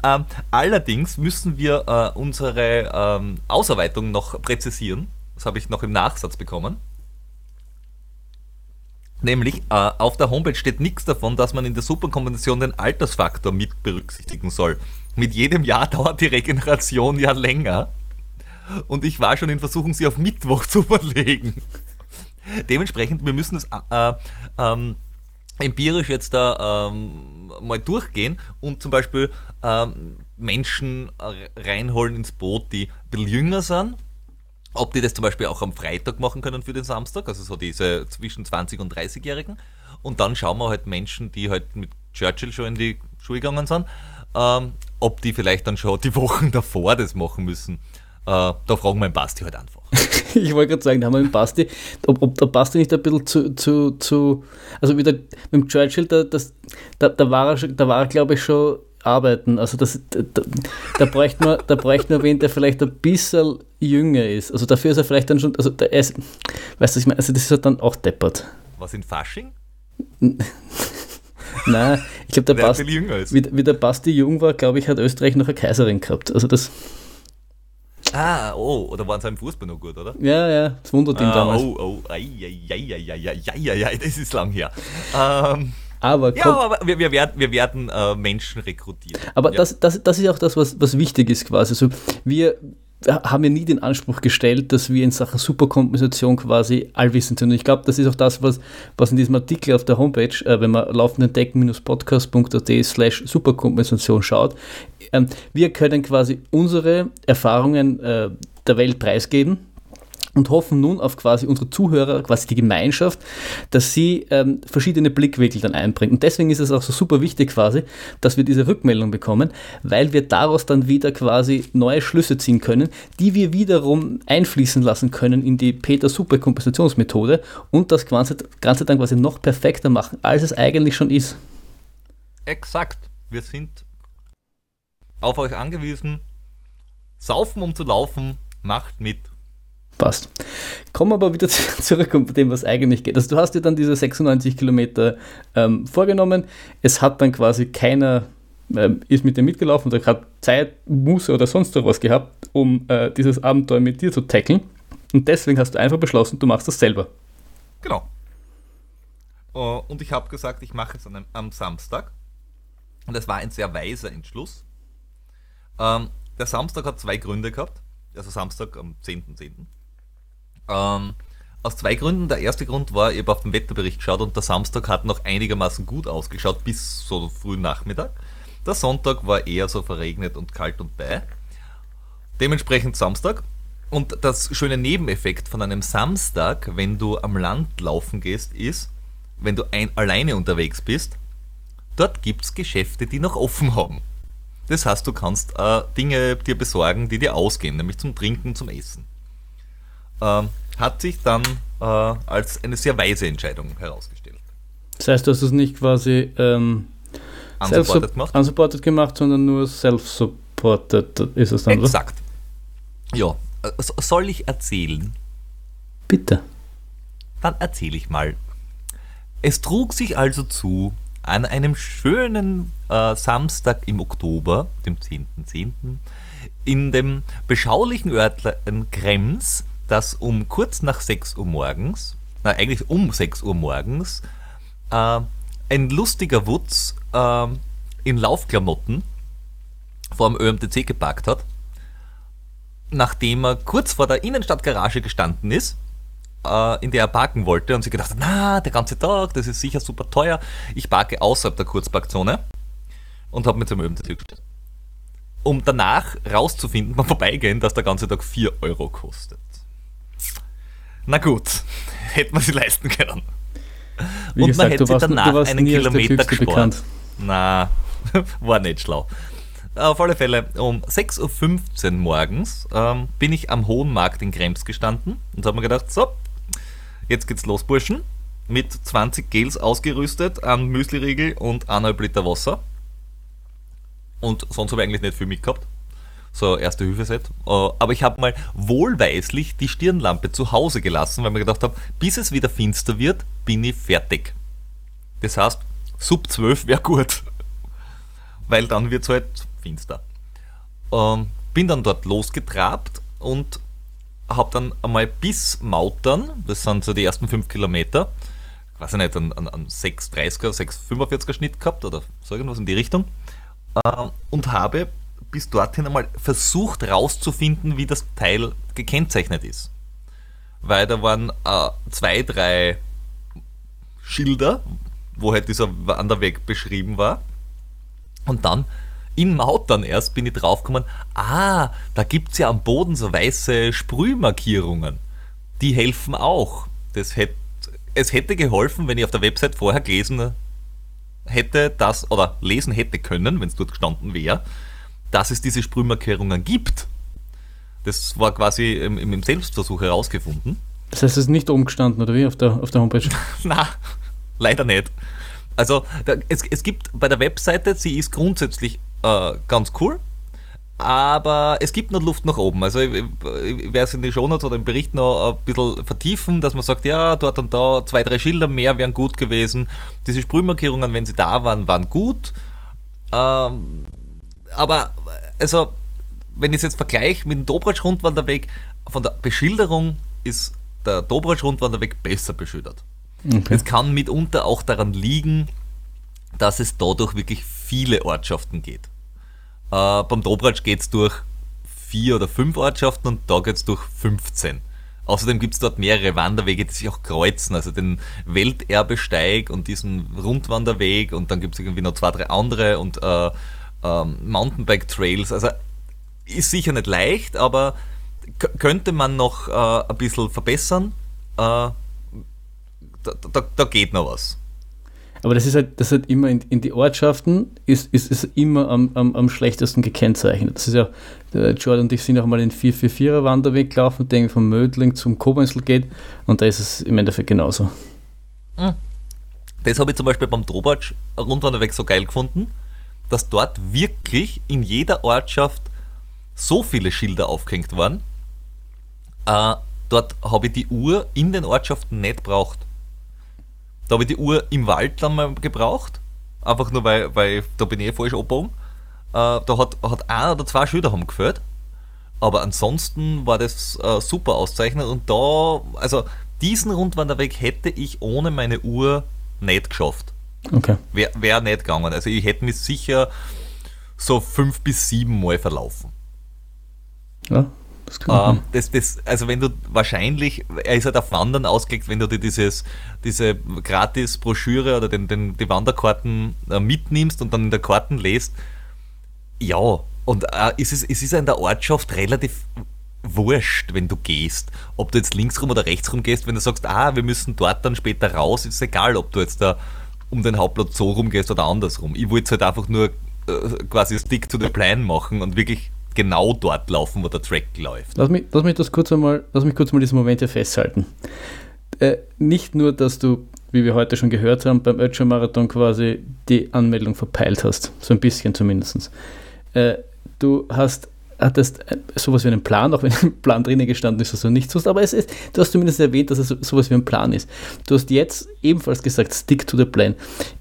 A: Ähm, allerdings müssen wir äh, unsere ähm, Ausarbeitung noch präzisieren. Das habe ich noch im Nachsatz bekommen. Nämlich, äh, auf der Homepage steht nichts davon, dass man in der Superkombination den Altersfaktor mit berücksichtigen soll. Mit jedem Jahr [LAUGHS] dauert die Regeneration ja länger. Und ich war schon in Versuchung, sie auf Mittwoch zu verlegen. Dementsprechend, wir müssen es äh, ähm, empirisch jetzt da ähm, mal durchgehen und zum Beispiel ähm, Menschen reinholen ins Boot, die ein bisschen jünger sind. Ob die das zum Beispiel auch am Freitag machen können für den Samstag, also so diese zwischen 20 und 30-Jährigen. Und dann schauen wir halt Menschen, die halt mit Churchill schon in die Schule gegangen sind, ähm, ob die vielleicht dann schon die Wochen [LAUGHS] davor das machen müssen. Äh, da fragen wir den Basti halt einfach. [LAUGHS]
B: ich wollte gerade sagen, da haben wir mit Basti, ob, ob der Basti nicht ein bisschen zu, zu, zu also wieder mit dem Churchill, da, das, da, da war er, da war er glaube ich schon arbeiten. Also das, da, da, bräuchte man, da bräuchte man wen, der vielleicht ein bisschen jünger ist. Also dafür ist er vielleicht dann schon, also der ist, weißt du, ich meine, also das ist halt dann auch deppert.
A: Was in Fasching? [LAUGHS]
B: Nein, ich glaube, der, der Basti, wie, wie der Basti jung war, glaube ich, hat Österreich noch eine Kaiserin gehabt. Also das.
A: Ah, oh, oder waren sie im Fußball noch gut, oder?
B: Ja, ja, das wundert ihn ah, damals.
A: Oh, oh, ei, ei, ei, ei, ei, ei, ei, ei, das ist lang her. Ähm,
B: aber
A: ja, aber wir, wir werden, wir werden äh, Menschen rekrutieren.
B: Aber
A: ja.
B: das, das, das ist auch das, was, was wichtig ist quasi. Also wir, haben wir nie den Anspruch gestellt, dass wir in Sachen Superkompensation quasi allwissend sind. Und ich glaube, das ist auch das, was, was in diesem Artikel auf der Homepage, äh, wenn man laufenden deck-podcast.at slash Superkompensation schaut, ähm, wir können quasi unsere Erfahrungen äh, der Welt preisgeben und hoffen nun auf quasi unsere Zuhörer, quasi die Gemeinschaft, dass sie ähm, verschiedene Blickwinkel dann einbringt. Und deswegen ist es auch so super wichtig quasi, dass wir diese Rückmeldung bekommen, weil wir daraus dann wieder quasi neue Schlüsse ziehen können, die wir wiederum einfließen lassen können in die Peter-Super-Kompensationsmethode und das Ganze, Ganze dann quasi noch perfekter machen, als es eigentlich schon ist.
A: Exakt. Wir sind auf euch angewiesen. Saufen um zu laufen, macht mit.
B: Passt. Kommen wir aber wieder [LAUGHS] zurück um dem, was eigentlich geht. Also du hast dir dann diese 96 Kilometer ähm, vorgenommen. Es hat dann quasi keiner ähm, ist mit dir mitgelaufen oder hat Zeit, Muße oder sonst was gehabt, um äh, dieses Abenteuer mit dir zu tackeln. Und deswegen hast du einfach beschlossen, du machst das selber.
A: Genau. Uh, und ich habe gesagt, ich mache es am Samstag. Und das war ein sehr weiser Entschluss. Ähm, der Samstag hat zwei Gründe gehabt. Also Samstag am 10.10. .10. Ähm, aus zwei Gründen. Der erste Grund war, ich habe auf den Wetterbericht geschaut und der Samstag hat noch einigermaßen gut ausgeschaut bis so frühen Nachmittag. Der Sonntag war eher so verregnet und kalt und bei. Dementsprechend Samstag. Und das schöne Nebeneffekt von einem Samstag, wenn du am Land laufen gehst, ist, wenn du ein, alleine unterwegs bist, dort gibt es Geschäfte, die noch offen haben. Das heißt, du kannst äh, Dinge dir besorgen, die dir ausgehen, nämlich zum Trinken, zum Essen äh, hat sich dann äh, als eine sehr weise Entscheidung herausgestellt.
B: Das heißt, du hast es nicht quasi ähm, unsupported, gemacht? unsupported gemacht, sondern nur self-supported ist es dann,
A: Exakt. Ja, äh, soll ich erzählen?
B: Bitte.
A: Dann erzähle ich mal. Es trug sich also zu, an einem schönen äh, Samstag im Oktober, dem 10.10., .10., in dem beschaulichen Örtlein Krems dass um kurz nach 6 Uhr morgens, na eigentlich um 6 Uhr morgens, äh, ein lustiger Wutz äh, in Laufklamotten vor dem ÖMTC geparkt hat, nachdem er kurz vor der Innenstadtgarage gestanden ist, äh, in der er parken wollte und sich gedacht hat, na, der ganze Tag, das ist sicher super teuer, ich parke außerhalb der Kurzparkzone und habe mit dem ÖMTC gestellt. Um danach rauszufinden, [LAUGHS] beim Vorbeigehen, dass der ganze Tag 4 Euro kostet. Na gut, hätte man sie leisten können.
B: Wie und gesagt, man hätte sich danach einen Kilometer gespart. Bekannt.
A: Na, [LAUGHS] war nicht schlau. Auf alle Fälle, um 6.15 Uhr morgens ähm, bin ich am Hohen Markt in Krems gestanden und habe mir gedacht, so, jetzt geht's los, Burschen. Mit 20 Gels ausgerüstet, an Müsliriegel und 1,5 Liter Wasser. Und sonst habe ich eigentlich nicht viel mitgehabt so Erste-Hilfe-Set. Äh, aber ich habe mal wohlweislich die Stirnlampe zu Hause gelassen, weil mir gedacht habe, bis es wieder finster wird, bin ich fertig. Das heißt, sub 12 wäre gut. [LAUGHS] Weil dann wird es halt finster. Ähm, bin dann dort losgetrabt und habe dann einmal bis Mautern, das sind so die ersten 5 Kilometer, ich nicht, an 6,30er, 6,45er Schnitt gehabt oder so irgendwas in die Richtung. Äh, und habe bis dorthin einmal versucht rauszufinden, wie das Teil gekennzeichnet ist. Weil da waren äh, zwei, drei Schilder, wo halt dieser Wanderweg beschrieben war. Und dann in Maut dann erst bin ich draufgekommen, ah, da gibt es ja am Boden so weiße Sprühmarkierungen. Die helfen auch. Das hätte, es hätte geholfen, wenn ich auf der Website vorher gelesen hätte, dass, oder lesen hätte können, wenn es dort gestanden wäre, dass es diese Sprühmarkierungen gibt. Das war quasi im, im Selbstversuch herausgefunden.
B: Das heißt, es ist nicht umgestanden, oder wie, auf der, auf der Homepage? [LAUGHS]
A: Na, leider nicht. Also, da, es, es gibt bei der Webseite, sie ist grundsätzlich äh, ganz cool, aber es gibt noch Luft nach oben. Also, ich, ich werde es in den Shownotes oder im Bericht noch ein bisschen vertiefen, dass man sagt, ja, dort und da zwei, drei Schilder mehr wären gut gewesen. Diese Sprühmarkierungen, wenn sie da waren, waren gut. Ähm, aber also, wenn ich es jetzt vergleiche mit dem Dobratsch-Rundwanderweg, von der Beschilderung ist der Dobratsch-Rundwanderweg besser beschildert. Okay. Es kann mitunter auch daran liegen, dass es dadurch wirklich viele Ortschaften geht. Äh, beim Dobratsch geht es durch vier oder fünf Ortschaften und da geht's durch 15. Außerdem gibt's dort mehrere Wanderwege, die sich auch kreuzen, also den Welterbesteig und diesen Rundwanderweg und dann gibt's irgendwie noch zwei, drei andere und äh, ähm, Mountainbike-Trails. Also ist sicher nicht leicht, aber könnte man noch äh, ein bisschen verbessern. Äh, da, da, da, geht noch was.
B: Aber das ist halt, das ist halt immer in, in die Ortschaften ist, ist, ist immer am, am, am schlechtesten gekennzeichnet. Das ist ja, Jordan und ich sind auch mal den 444er Wanderweg gelaufen, der von Mödling zum Kobensel geht und da ist es im Endeffekt genauso.
A: Hm. Das habe ich zum Beispiel beim Drobatsch Rundwanderweg so geil gefunden, dass dort wirklich in jeder Ortschaft so viele Schilder aufgehängt waren. Äh, dort habe ich die Uhr in den Ortschaften nicht braucht. Da habe ich die Uhr im Wald dann mal gebraucht. Einfach nur, weil, weil da bin ich eh falsch abgebogen. Äh, da hat, hat ein oder zwei Schilder haben gefällt. Aber ansonsten war das äh, super auszeichnet und da, also diesen Rundwanderweg hätte ich ohne meine Uhr nicht geschafft.
B: Okay.
A: Wäre wär nicht gegangen. Also ich hätte mich sicher so fünf bis sieben Mal verlaufen.
B: Ja,
A: das, ähm, das, das, also wenn du wahrscheinlich, er ist halt auf Wandern ausgelegt, wenn du dir dieses, diese Gratis-Broschüre oder den, den, die Wanderkarten äh, mitnimmst und dann in der Karten lest, ja, und äh, es, ist, es ist in der Ortschaft relativ wurscht, wenn du gehst. Ob du jetzt links rum oder rechts rum gehst, wenn du sagst, ah, wir müssen dort dann später raus, ist egal, ob du jetzt da um den Hauptplatz so rumgehst oder andersrum. Ich wollte halt einfach nur äh, quasi Stick to the Plan machen und wirklich genau dort laufen, wo der Track läuft.
B: Lass mich, lass mich das kurz einmal, lass mich kurz mal diesen Moment hier festhalten. Äh, nicht nur, dass du, wie wir heute schon gehört haben, beim Ötscher Marathon quasi die Anmeldung verpeilt hast, so ein bisschen zumindest. Äh, du hast hattest äh, sowas wie einen Plan, auch wenn [LAUGHS] ein Plan drinnen gestanden ist, dass du nichts tust, aber es ist, du hast zumindest erwähnt, dass es sowas wie ein Plan ist. Du hast jetzt ebenfalls gesagt, stick to the plan.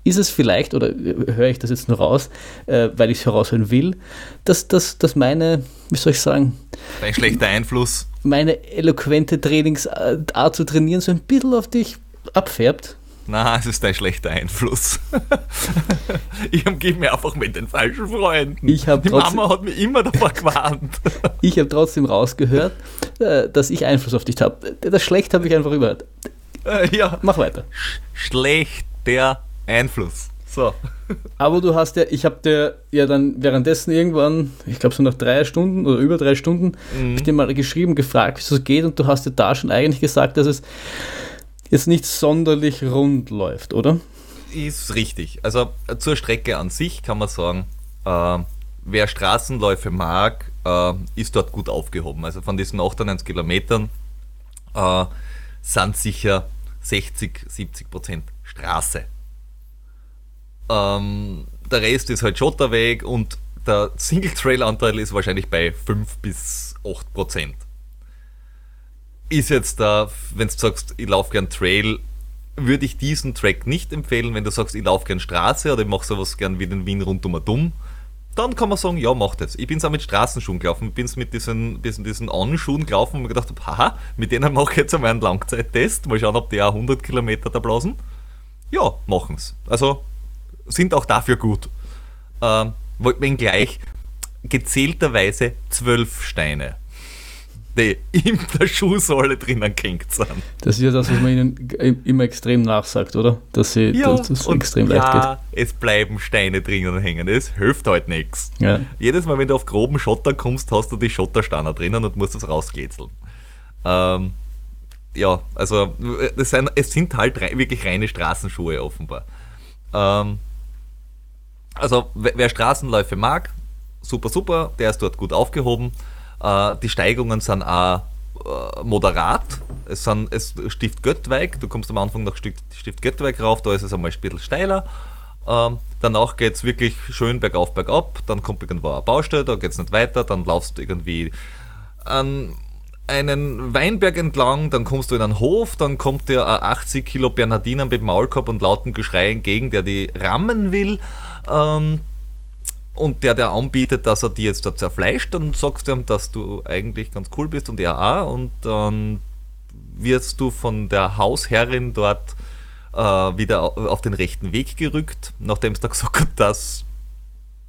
B: Ist es vielleicht, oder höre ich das jetzt nur raus, äh, weil ich es heraushören will, dass, dass, dass meine, wie soll ich sagen,
A: Dein schlechter Einfluss.
B: Meine eloquente Trainingsart zu trainieren so ein bisschen auf dich abfärbt?
A: Na, es ist ein schlechter Einfluss. [LAUGHS] ich umgebe mich einfach mit den falschen Freunden.
B: Ich Die
A: Mama hat mich immer davor gewarnt. [LAUGHS]
B: ich habe trotzdem rausgehört, äh, dass ich Einfluss auf dich habe. Das schlecht habe ich einfach überhört.
A: Äh, ja. Mach weiter. Schlechter Einfluss. So. [LAUGHS]
B: Aber du hast ja, ich habe dir ja dann währenddessen irgendwann, ich glaube so nach drei Stunden oder über drei Stunden, mhm. ich dir mal geschrieben, gefragt, wie es geht und du hast dir da schon eigentlich gesagt, dass es jetzt nicht sonderlich rund läuft, oder?
A: Ist richtig. Also zur Strecke an sich kann man sagen, äh, wer Straßenläufe mag, äh, ist dort gut aufgehoben. Also von diesen 98 Kilometern äh, sind sicher 60, 70 Prozent Straße. Ähm, der Rest ist halt Schotterweg und der Single-Trail-Anteil ist wahrscheinlich bei 5 bis 8 Prozent ist jetzt da, wenn du sagst, ich laufe gern Trail, würde ich diesen Track nicht empfehlen. Wenn du sagst, ich laufe gern Straße oder ich mache sowas gern wie den Wien rund um dumm, dann kann man sagen, ja, mach das. Ich bin es auch mit Straßenschuhen gelaufen, bin es mit diesen, diesen, diesen On-Schuhen gelaufen und mir gedacht habe, haha, mit denen mache ich jetzt einmal einen Langzeittest, mal schauen, ob die auch 100 Kilometer da blasen. Ja, machen es. Also sind auch dafür gut. Ähm, gleich gezählterweise zwölf Steine die in [LAUGHS] der Schuhsohle drinnen gehängt sind.
B: Das ist ja das, was man ihnen immer extrem nachsagt, oder? Dass sie
A: ja, dass das extrem leicht ja, geht. es bleiben Steine drinnen hängen. Es hilft halt nichts. Ja. Jedes Mal, wenn du auf groben Schotter kommst, hast du die Schotterstanner drinnen und musst das rausgezeln. Ähm, ja, also das sind, es sind halt rei wirklich reine Straßenschuhe offenbar. Ähm, also wer Straßenläufe mag, super, super, der ist dort gut aufgehoben. Äh, die Steigungen sind auch äh, moderat. Es, sind, es Stift Göttweig, du kommst am Anfang nach Stift Göttweig rauf, da ist es einmal ein bisschen steiler. Ähm, danach geht es wirklich schön bergauf, bergab. Dann kommt irgendwo eine Baustelle, da geht es nicht weiter. Dann laufst du irgendwie an einen Weinberg entlang, dann kommst du in einen Hof, dann kommt dir ein 80 Kilo Bernardiner mit Maulkorb und lauten Geschrei entgegen, der die rammen will. Ähm, und der, der anbietet, dass er die jetzt da zerfleischt, dann sagst du ihm, dass du eigentlich ganz cool bist und er auch. Und dann wirst du von der Hausherrin dort äh, wieder auf den rechten Weg gerückt, nachdem es da gesagt hat, dass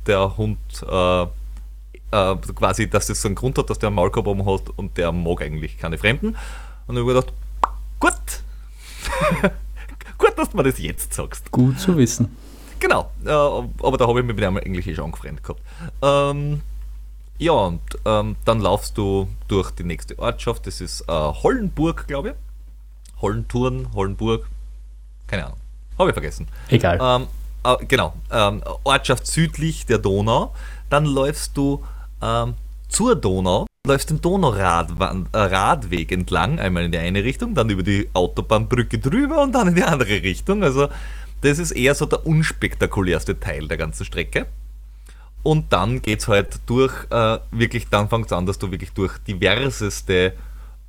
A: der Hund äh, äh, quasi, dass das so einen Grund hat, dass der einen Maulkorb oben hat und der mag eigentlich keine Fremden. Und dann habe ich gedacht, gut, [LAUGHS] gut, dass du mir das jetzt sagst.
B: Gut zu wissen.
A: Genau, äh, aber da habe ich mich mit einem eigentlich eh schon angefreundet gehabt. Ähm, ja, und ähm, dann laufst du durch die nächste Ortschaft, das ist äh, Hollenburg, glaube ich. Hollenturn, Hollenburg, keine Ahnung, habe ich vergessen.
B: Egal.
A: Ähm, äh, genau, ähm, Ortschaft südlich der Donau. Dann läufst du ähm, zur Donau, läufst den Donauradweg äh, entlang, einmal in die eine Richtung, dann über die Autobahnbrücke drüber und dann in die andere Richtung. Also das ist eher so der unspektakulärste Teil der ganzen Strecke. Und dann geht es halt durch, äh, wirklich, dann fängt es an, dass du wirklich durch diverseste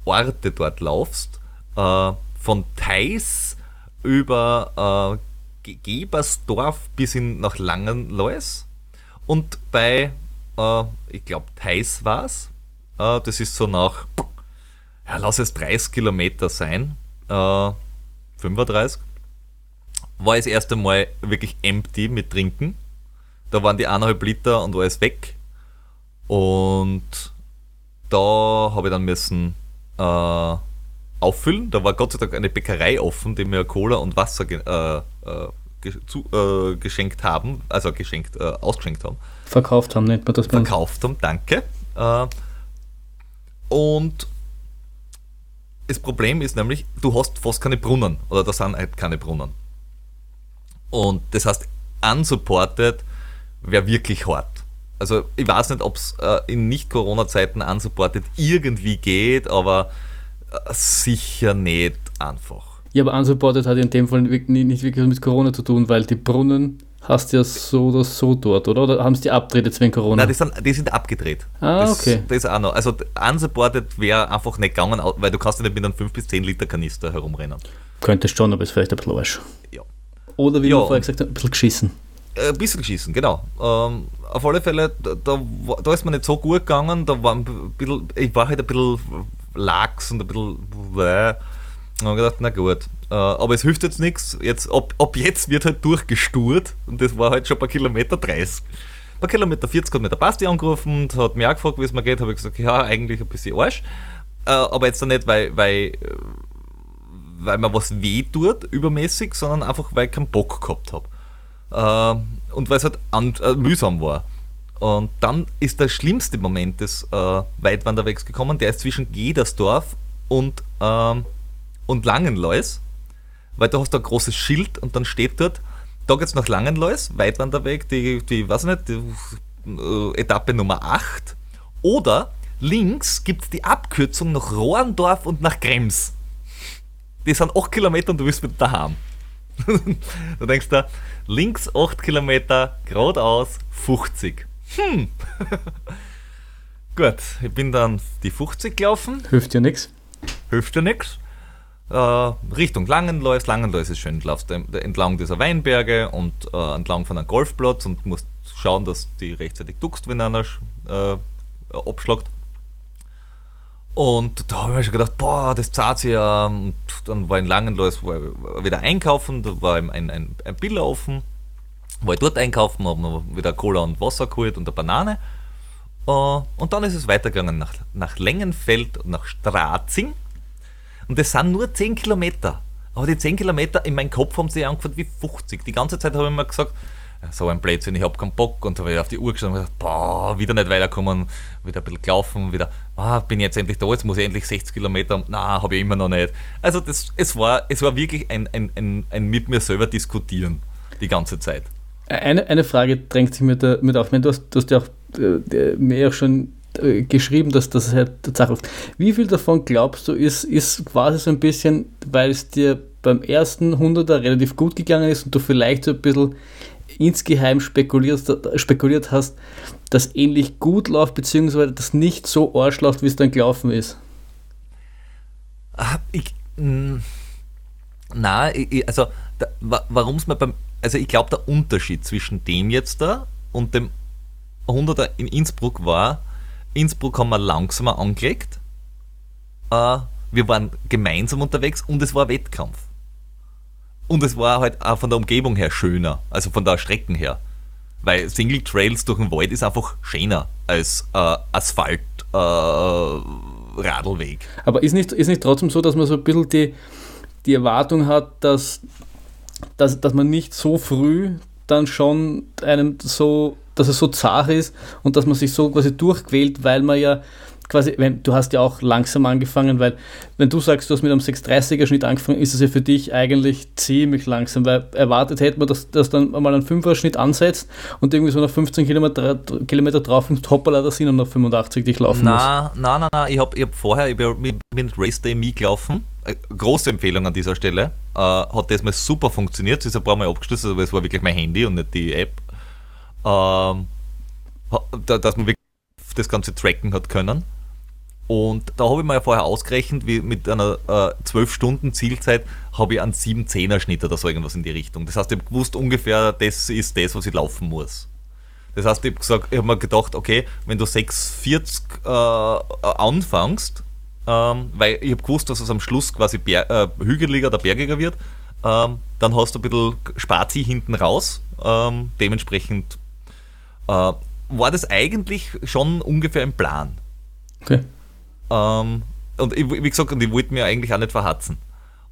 A: Orte dort laufst. Äh, von Theis über äh, Gebersdorf bis hin nach Langenlois. Und bei, äh, ich glaube, Theis war es. Äh, das ist so nach, ja, lass es 30 Kilometer sein. 35. War das erste Mal wirklich empty mit Trinken da waren die eineinhalb Liter und alles weg. Und da habe ich dann müssen äh, auffüllen. Da war Gott sei Dank eine Bäckerei offen, die mir Cola und Wasser äh, äh, zu, äh, geschenkt haben, also geschenkt, äh, ausgeschenkt haben.
B: Verkauft haben, nennt man das
A: Verkauft haben, danke. Äh, und das Problem ist nämlich, du hast fast keine Brunnen oder da sind halt keine Brunnen. Und das heißt, unsupported wäre wirklich hart. Also ich weiß nicht, ob es äh, in Nicht-Corona-Zeiten unsupported irgendwie geht, aber äh, sicher nicht einfach.
B: Ja, aber unsupported hat in dem Fall nicht, nicht wirklich mit Corona zu tun, weil die Brunnen hast du ja so oder so dort, oder? Oder haben sie die abgedreht jetzt wegen Corona?
A: Nein, die sind, die sind abgedreht.
B: Ah,
A: das,
B: okay.
A: Das ist auch noch. Also unsupported wäre einfach nicht gegangen, weil du kannst ja nicht mit einem 5 bis 10 Liter Kanister herumrennen.
B: Könntest schon, aber ist vielleicht ein bisschen Arsch.
A: Ja.
B: Oder wie ja, wir vorher gesagt haben, ein bisschen geschissen.
A: Ein bisschen schießen, genau. Ähm, auf alle Fälle, da, da, ist mir nicht so gut gegangen. Da war ein bisschen, ich war halt ein bisschen lax und ein bisschen. Bläh. Und habe gedacht, na gut. Äh, aber es hilft jetzt nichts. Jetzt, ab, ab jetzt wird halt durchgesturt und das war halt schon ein paar Kilometer 30. Ein paar Kilometer 40 hat mir der Basti angerufen und hat mich auch gefragt, wie es mir geht. Habe ich gesagt, ja, eigentlich ein bisschen Arsch. Äh, aber jetzt nicht, weil, weil, weil mir was weh tut, übermäßig, sondern einfach, weil ich keinen Bock gehabt habe. Äh, und weil es halt an, äh, mühsam war. Und dann ist der schlimmste Moment des äh, Weitwanderwegs gekommen, der ist zwischen Gedersdorf und, ähm, und Langenlois, weil da hast du ein großes Schild und dann steht dort, da geht es nach Langenlois, Weitwanderweg, die, die weiß nicht, die, äh, Etappe Nummer 8. Oder links gibt es die Abkürzung nach Rohrendorf und nach Krems. Die sind 8 Kilometer und du bist wieder daheim. [LAUGHS] du denkst da, links 8 Kilometer, geradeaus 50. Hm. [LAUGHS] Gut, ich bin dann die 50 gelaufen.
B: Hilft dir nichts.
A: Hilft dir nichts. Äh, Richtung Langenlois. Langenlois ist schön. Du laufst entlang dieser Weinberge und äh, entlang von einem Golfplatz und musst schauen, dass die rechtzeitig duckst, wenn einer äh, abschlagt. Und da habe ich mir schon gedacht, boah, das zahlt sich ja. Und dann war in Langenlois wieder einkaufen, da war ein, ein, ein Biller offen. War ich dort einkaufen, habe noch wieder Cola und Wasser geholt und eine Banane. Äh, und dann ist es weitergegangen nach, nach Längenfeld und nach Strazing. Und das sind nur 10 Kilometer. Aber die 10 Kilometer in meinem Kopf haben sich angefangen wie 50. Die ganze Zeit habe ich mir gesagt, so ein Blödsinn, ich habe keinen Bock und habe auf die Uhr geschaut und gedacht, boah, wieder nicht weiterkommen, wieder ein bisschen gelaufen, wieder, ah, bin jetzt endlich da, jetzt muss ich endlich 60 Kilometer, na, habe ich immer noch nicht. Also das, es, war, es war wirklich ein, ein, ein, ein mit mir selber diskutieren, die ganze Zeit.
B: Eine, eine Frage drängt sich mir da mit auf. Du hast, du hast ja auch äh, mir auch schon äh, geschrieben, dass das halt Tatsache ist. Wie viel davon glaubst du, ist, ist quasi so ein bisschen, weil es dir beim ersten 100er relativ gut gegangen ist und du vielleicht so ein bisschen insgeheim spekuliert, spekuliert hast, dass ähnlich gut läuft, beziehungsweise das nicht so arsch läuft, wie es dann gelaufen ist?
A: Ich, mh, na, also warum es mir beim, also ich glaube der Unterschied zwischen dem jetzt da und dem 100er in Innsbruck war, Innsbruck haben wir langsamer angelegt, äh, wir waren gemeinsam unterwegs und es war Wettkampf. Und es war halt auch von der Umgebung her schöner, also von der Strecken her. Weil Single Trails durch den Wald ist einfach schöner als äh, Asphalt äh.
B: Aber ist nicht, ist nicht trotzdem so, dass man so ein bisschen die, die Erwartung hat, dass, dass, dass man nicht so früh dann schon einem so, dass es so zart ist und dass man sich so quasi durchquält, weil man ja quasi, wenn, du hast ja auch langsam angefangen, weil wenn du sagst, du hast mit einem 630er Schnitt angefangen, ist es ja für dich eigentlich ziemlich langsam, weil erwartet hätte man, dass, dass dann mal ein 5er Schnitt ansetzt und irgendwie so nach 15 Kilometer, Kilometer drauf und hoppala, da sind nach 85 dich laufen
A: na, muss. Nein, nein, nein, ich habe hab vorher, ich bin mit Race Day Me gelaufen, äh, große Empfehlung an dieser Stelle, äh, hat das mal super funktioniert, es ist ein paar Mal abgestürzt, aber es war wirklich mein Handy und nicht die App, ähm, dass man wirklich das ganze tracken hat können und da habe ich mir ja vorher ausgerechnet, wie mit einer äh, 12-Stunden-Zielzeit habe ich einen 7-10er-Schnitt oder so irgendwas in die Richtung. Das heißt, ich habe gewusst ungefähr, das ist das, was ich laufen muss. Das heißt, ich habe habe mir gedacht, okay, wenn du 6,40 äh, anfängst, ähm, weil ich habe gewusst, dass es am Schluss quasi Ber äh, hügeliger oder bergiger wird, ähm, dann hast du ein bisschen Spazi hinten raus. Ähm, dementsprechend äh, war das eigentlich schon ungefähr im Plan.
B: Okay.
A: Ähm, und ich, wie gesagt, und ich wollte mir eigentlich auch nicht verhatzen.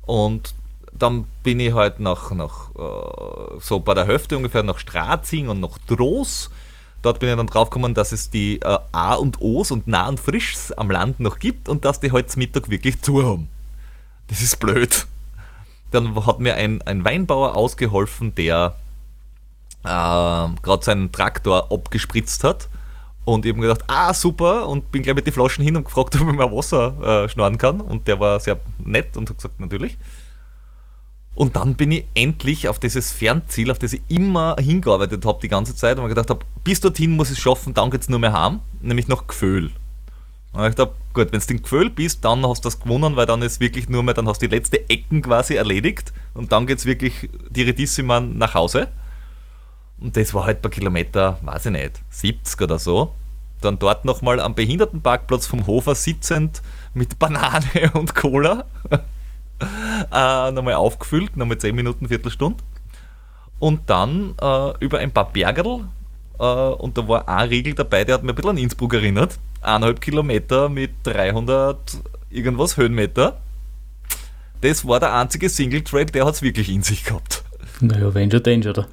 A: Und dann bin ich halt nach, nach äh, so bei der Hälfte ungefähr nach Strazing und nach Droß. Dort bin ich dann draufgekommen, dass es die äh, A und O's und Nah und Frischs am Land noch gibt und dass die heute halt Mittag wirklich zu haben. Das ist blöd. Dann hat mir ein, ein Weinbauer ausgeholfen, der äh, gerade seinen Traktor abgespritzt hat und ich habe mir gedacht, ah super, und bin gleich mit den Flaschen hin und gefragt, ob ich mal Wasser äh, schnorren kann. Und der war sehr nett und hat gesagt, natürlich. Und dann bin ich endlich auf dieses Fernziel, auf das ich immer hingearbeitet habe die ganze Zeit und mir gedacht habe, bis dorthin muss ich es schaffen, dann geht es nur mehr heim, nämlich nach Gföhl. Und ich dachte, gut, wenn du in Gföhl bist, dann hast du das gewonnen, weil dann ist wirklich nur mehr, dann hast du die letzte Ecken quasi erledigt und dann geht es wirklich direttissiman nach Hause. Und das war halt bei Kilometer, weiß ich nicht, 70 oder so. Dann dort nochmal am Behindertenparkplatz vom Hofer sitzend mit Banane [LAUGHS] und Cola. [LAUGHS] äh, nochmal aufgefüllt, nochmal 10 Minuten, Viertelstunde. Und dann äh, über ein paar Bergerl. Äh, und da war ein Riegel dabei, der hat mir ein bisschen an Innsbruck erinnert. Eineinhalb Kilometer mit 300 irgendwas Höhenmeter. Das war der einzige Single Trail, der hat es wirklich in sich gehabt.
B: Naja, Danger Danger, oder?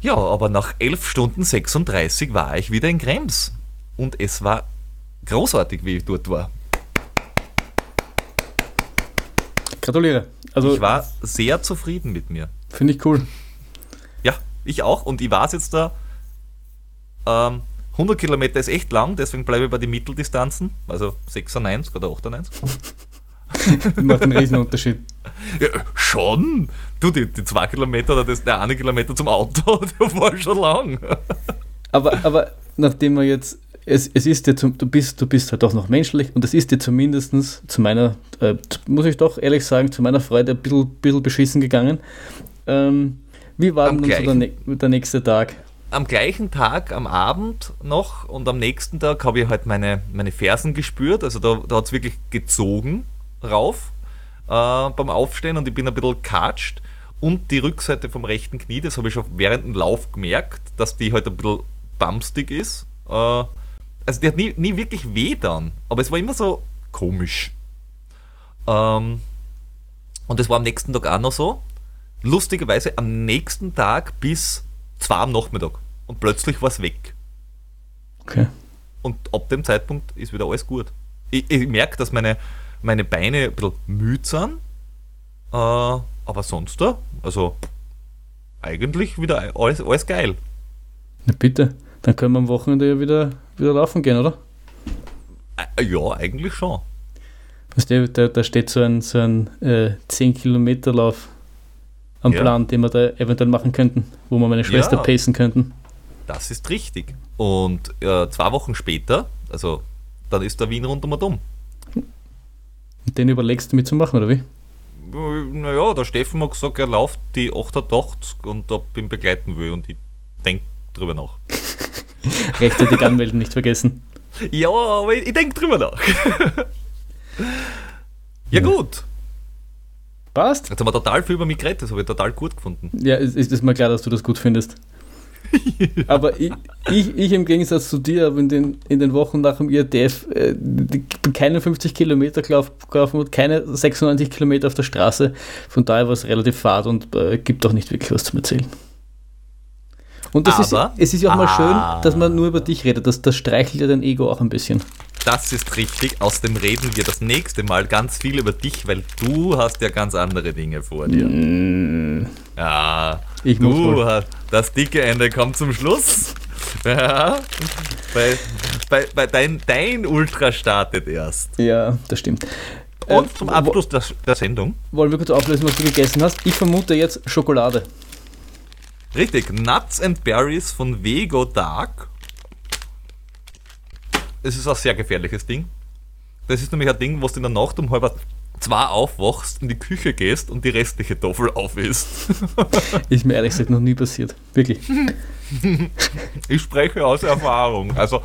A: Ja, aber nach 11 Stunden 36 war ich wieder in Krems. Und es war großartig, wie ich dort war.
B: Gratuliere.
A: Also, ich war sehr zufrieden mit mir.
B: Finde ich cool.
A: Ja, ich auch. Und ich war jetzt da. Ähm, 100 Kilometer ist echt lang, deswegen bleibe ich bei den Mitteldistanzen, also 96 oder 98. [LAUGHS]
B: Macht einen riesen Unterschied.
A: Ja, schon. Du, die, die zwei Kilometer oder das, der eine Kilometer zum Auto, [LAUGHS] der war schon lang.
B: aber, aber nachdem wir jetzt, es, es ist dir, zum, du bist, du bist halt doch noch menschlich und es ist dir zumindest zu meiner, äh, muss ich doch ehrlich sagen, zu meiner Freude ein bisschen, bisschen beschissen gegangen. Ähm, wie war denn so der, der nächste Tag?
A: am gleichen Tag, am Abend noch und am nächsten Tag habe ich halt meine, meine Fersen gespürt. Also da, da hat es wirklich gezogen rauf äh, beim Aufstehen und ich bin ein bisschen katscht. Und die Rückseite vom rechten Knie, das habe ich schon während dem Lauf gemerkt, dass die halt ein bisschen bumstig ist. Äh, also die hat nie, nie wirklich weh dann, aber es war immer so komisch. Ähm, und das war am nächsten Tag auch noch so. Lustigerweise am nächsten Tag bis zwei am Nachmittag. Und plötzlich war es weg.
B: Okay.
A: Und ab dem Zeitpunkt ist wieder alles gut. Ich, ich merke, dass meine, meine Beine ein bisschen müde sind. Äh, aber sonst da, also eigentlich wieder alles, alles geil.
B: Na bitte, dann können wir am Wochenende ja wieder, wieder laufen gehen, oder?
A: Ja, eigentlich schon.
B: Weißt du, da, da steht so ein, so ein äh, 10-Kilometer-Lauf am ja. Plan, den wir da eventuell machen könnten, wo wir meine Schwester ja, pacen könnten.
A: Das ist richtig. Und äh, zwei Wochen später, also dann ist der Wien rundum und um.
B: Den überlegst du mitzumachen, oder wie?
A: Naja, der Steffen hat gesagt, er läuft die 88 und ob ich ihn begleiten will und ich denke drüber nach. [LAUGHS]
B: Rechtzeitig anmelden, nicht vergessen.
A: Ja, aber ich, ich denke drüber nach. [LAUGHS] ja, ja, gut.
B: Passt.
A: Jetzt haben wir total viel über mich geredet, das habe ich total gut gefunden.
B: Ja, ist, ist mir klar, dass du das gut findest. [LAUGHS] Aber ich, ich, ich, im Gegensatz zu dir habe in den, in den Wochen nach dem IRDF äh, keine 50 Kilometer gelaufen und keine 96 Kilometer auf der Straße. Von daher war es relativ fad und äh, gibt auch nicht wirklich was zu erzählen. Und das Aber, ist, es ist ja auch mal ah, schön, dass man nur über dich redet. Das, das streichelt ja dein Ego auch ein bisschen.
A: Das ist richtig. Außerdem reden wir das nächste Mal ganz viel über dich, weil du hast ja ganz andere Dinge vor dir. Mm. Ja, ich du hast, das dicke Ende kommt zum Schluss. [LAUGHS] Ja, bei, bei, bei dein, dein Ultra startet erst.
B: Ja, das stimmt.
A: Und äh, zum Abschluss der, der Sendung.
B: Wollen wir kurz auflösen, was du gegessen hast? Ich vermute jetzt Schokolade.
A: Richtig, Nuts and Berries von Vego Dark. Es ist ein sehr gefährliches Ding. Das ist nämlich ein Ding, wo du in der Nacht um halb zwei aufwachst, in die Küche gehst und die restliche Toffel aufisst. [LAUGHS]
B: ist mir ehrlich gesagt noch nie passiert. Wirklich. [LAUGHS]
A: ich spreche aus Erfahrung. Also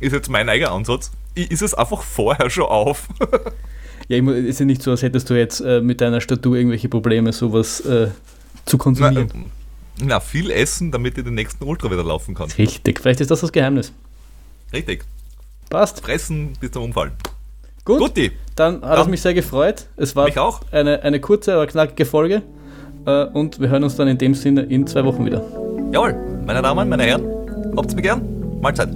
A: ist jetzt mein eigener Ansatz. Ist es einfach vorher schon auf. [LAUGHS]
B: ja, es ist ja nicht so, als hättest du jetzt äh, mit deiner Statur irgendwelche Probleme, sowas äh, zu konsumieren.
A: Na, na, viel essen, damit ihr den nächsten Ultra wieder laufen kann.
B: Richtig, vielleicht ist das das Geheimnis.
A: Richtig.
B: Passt.
A: Fressen bis zum Umfallen.
B: Gut, Guti. Dann hat es mich sehr gefreut. Es war Eine, eine kurze, aber knackige Folge. Äh, und wir hören uns dann in dem Sinne in zwei Wochen wieder.
A: Jawohl, meine Damen, meine Herren, habt's mir gern. Mahlzeit.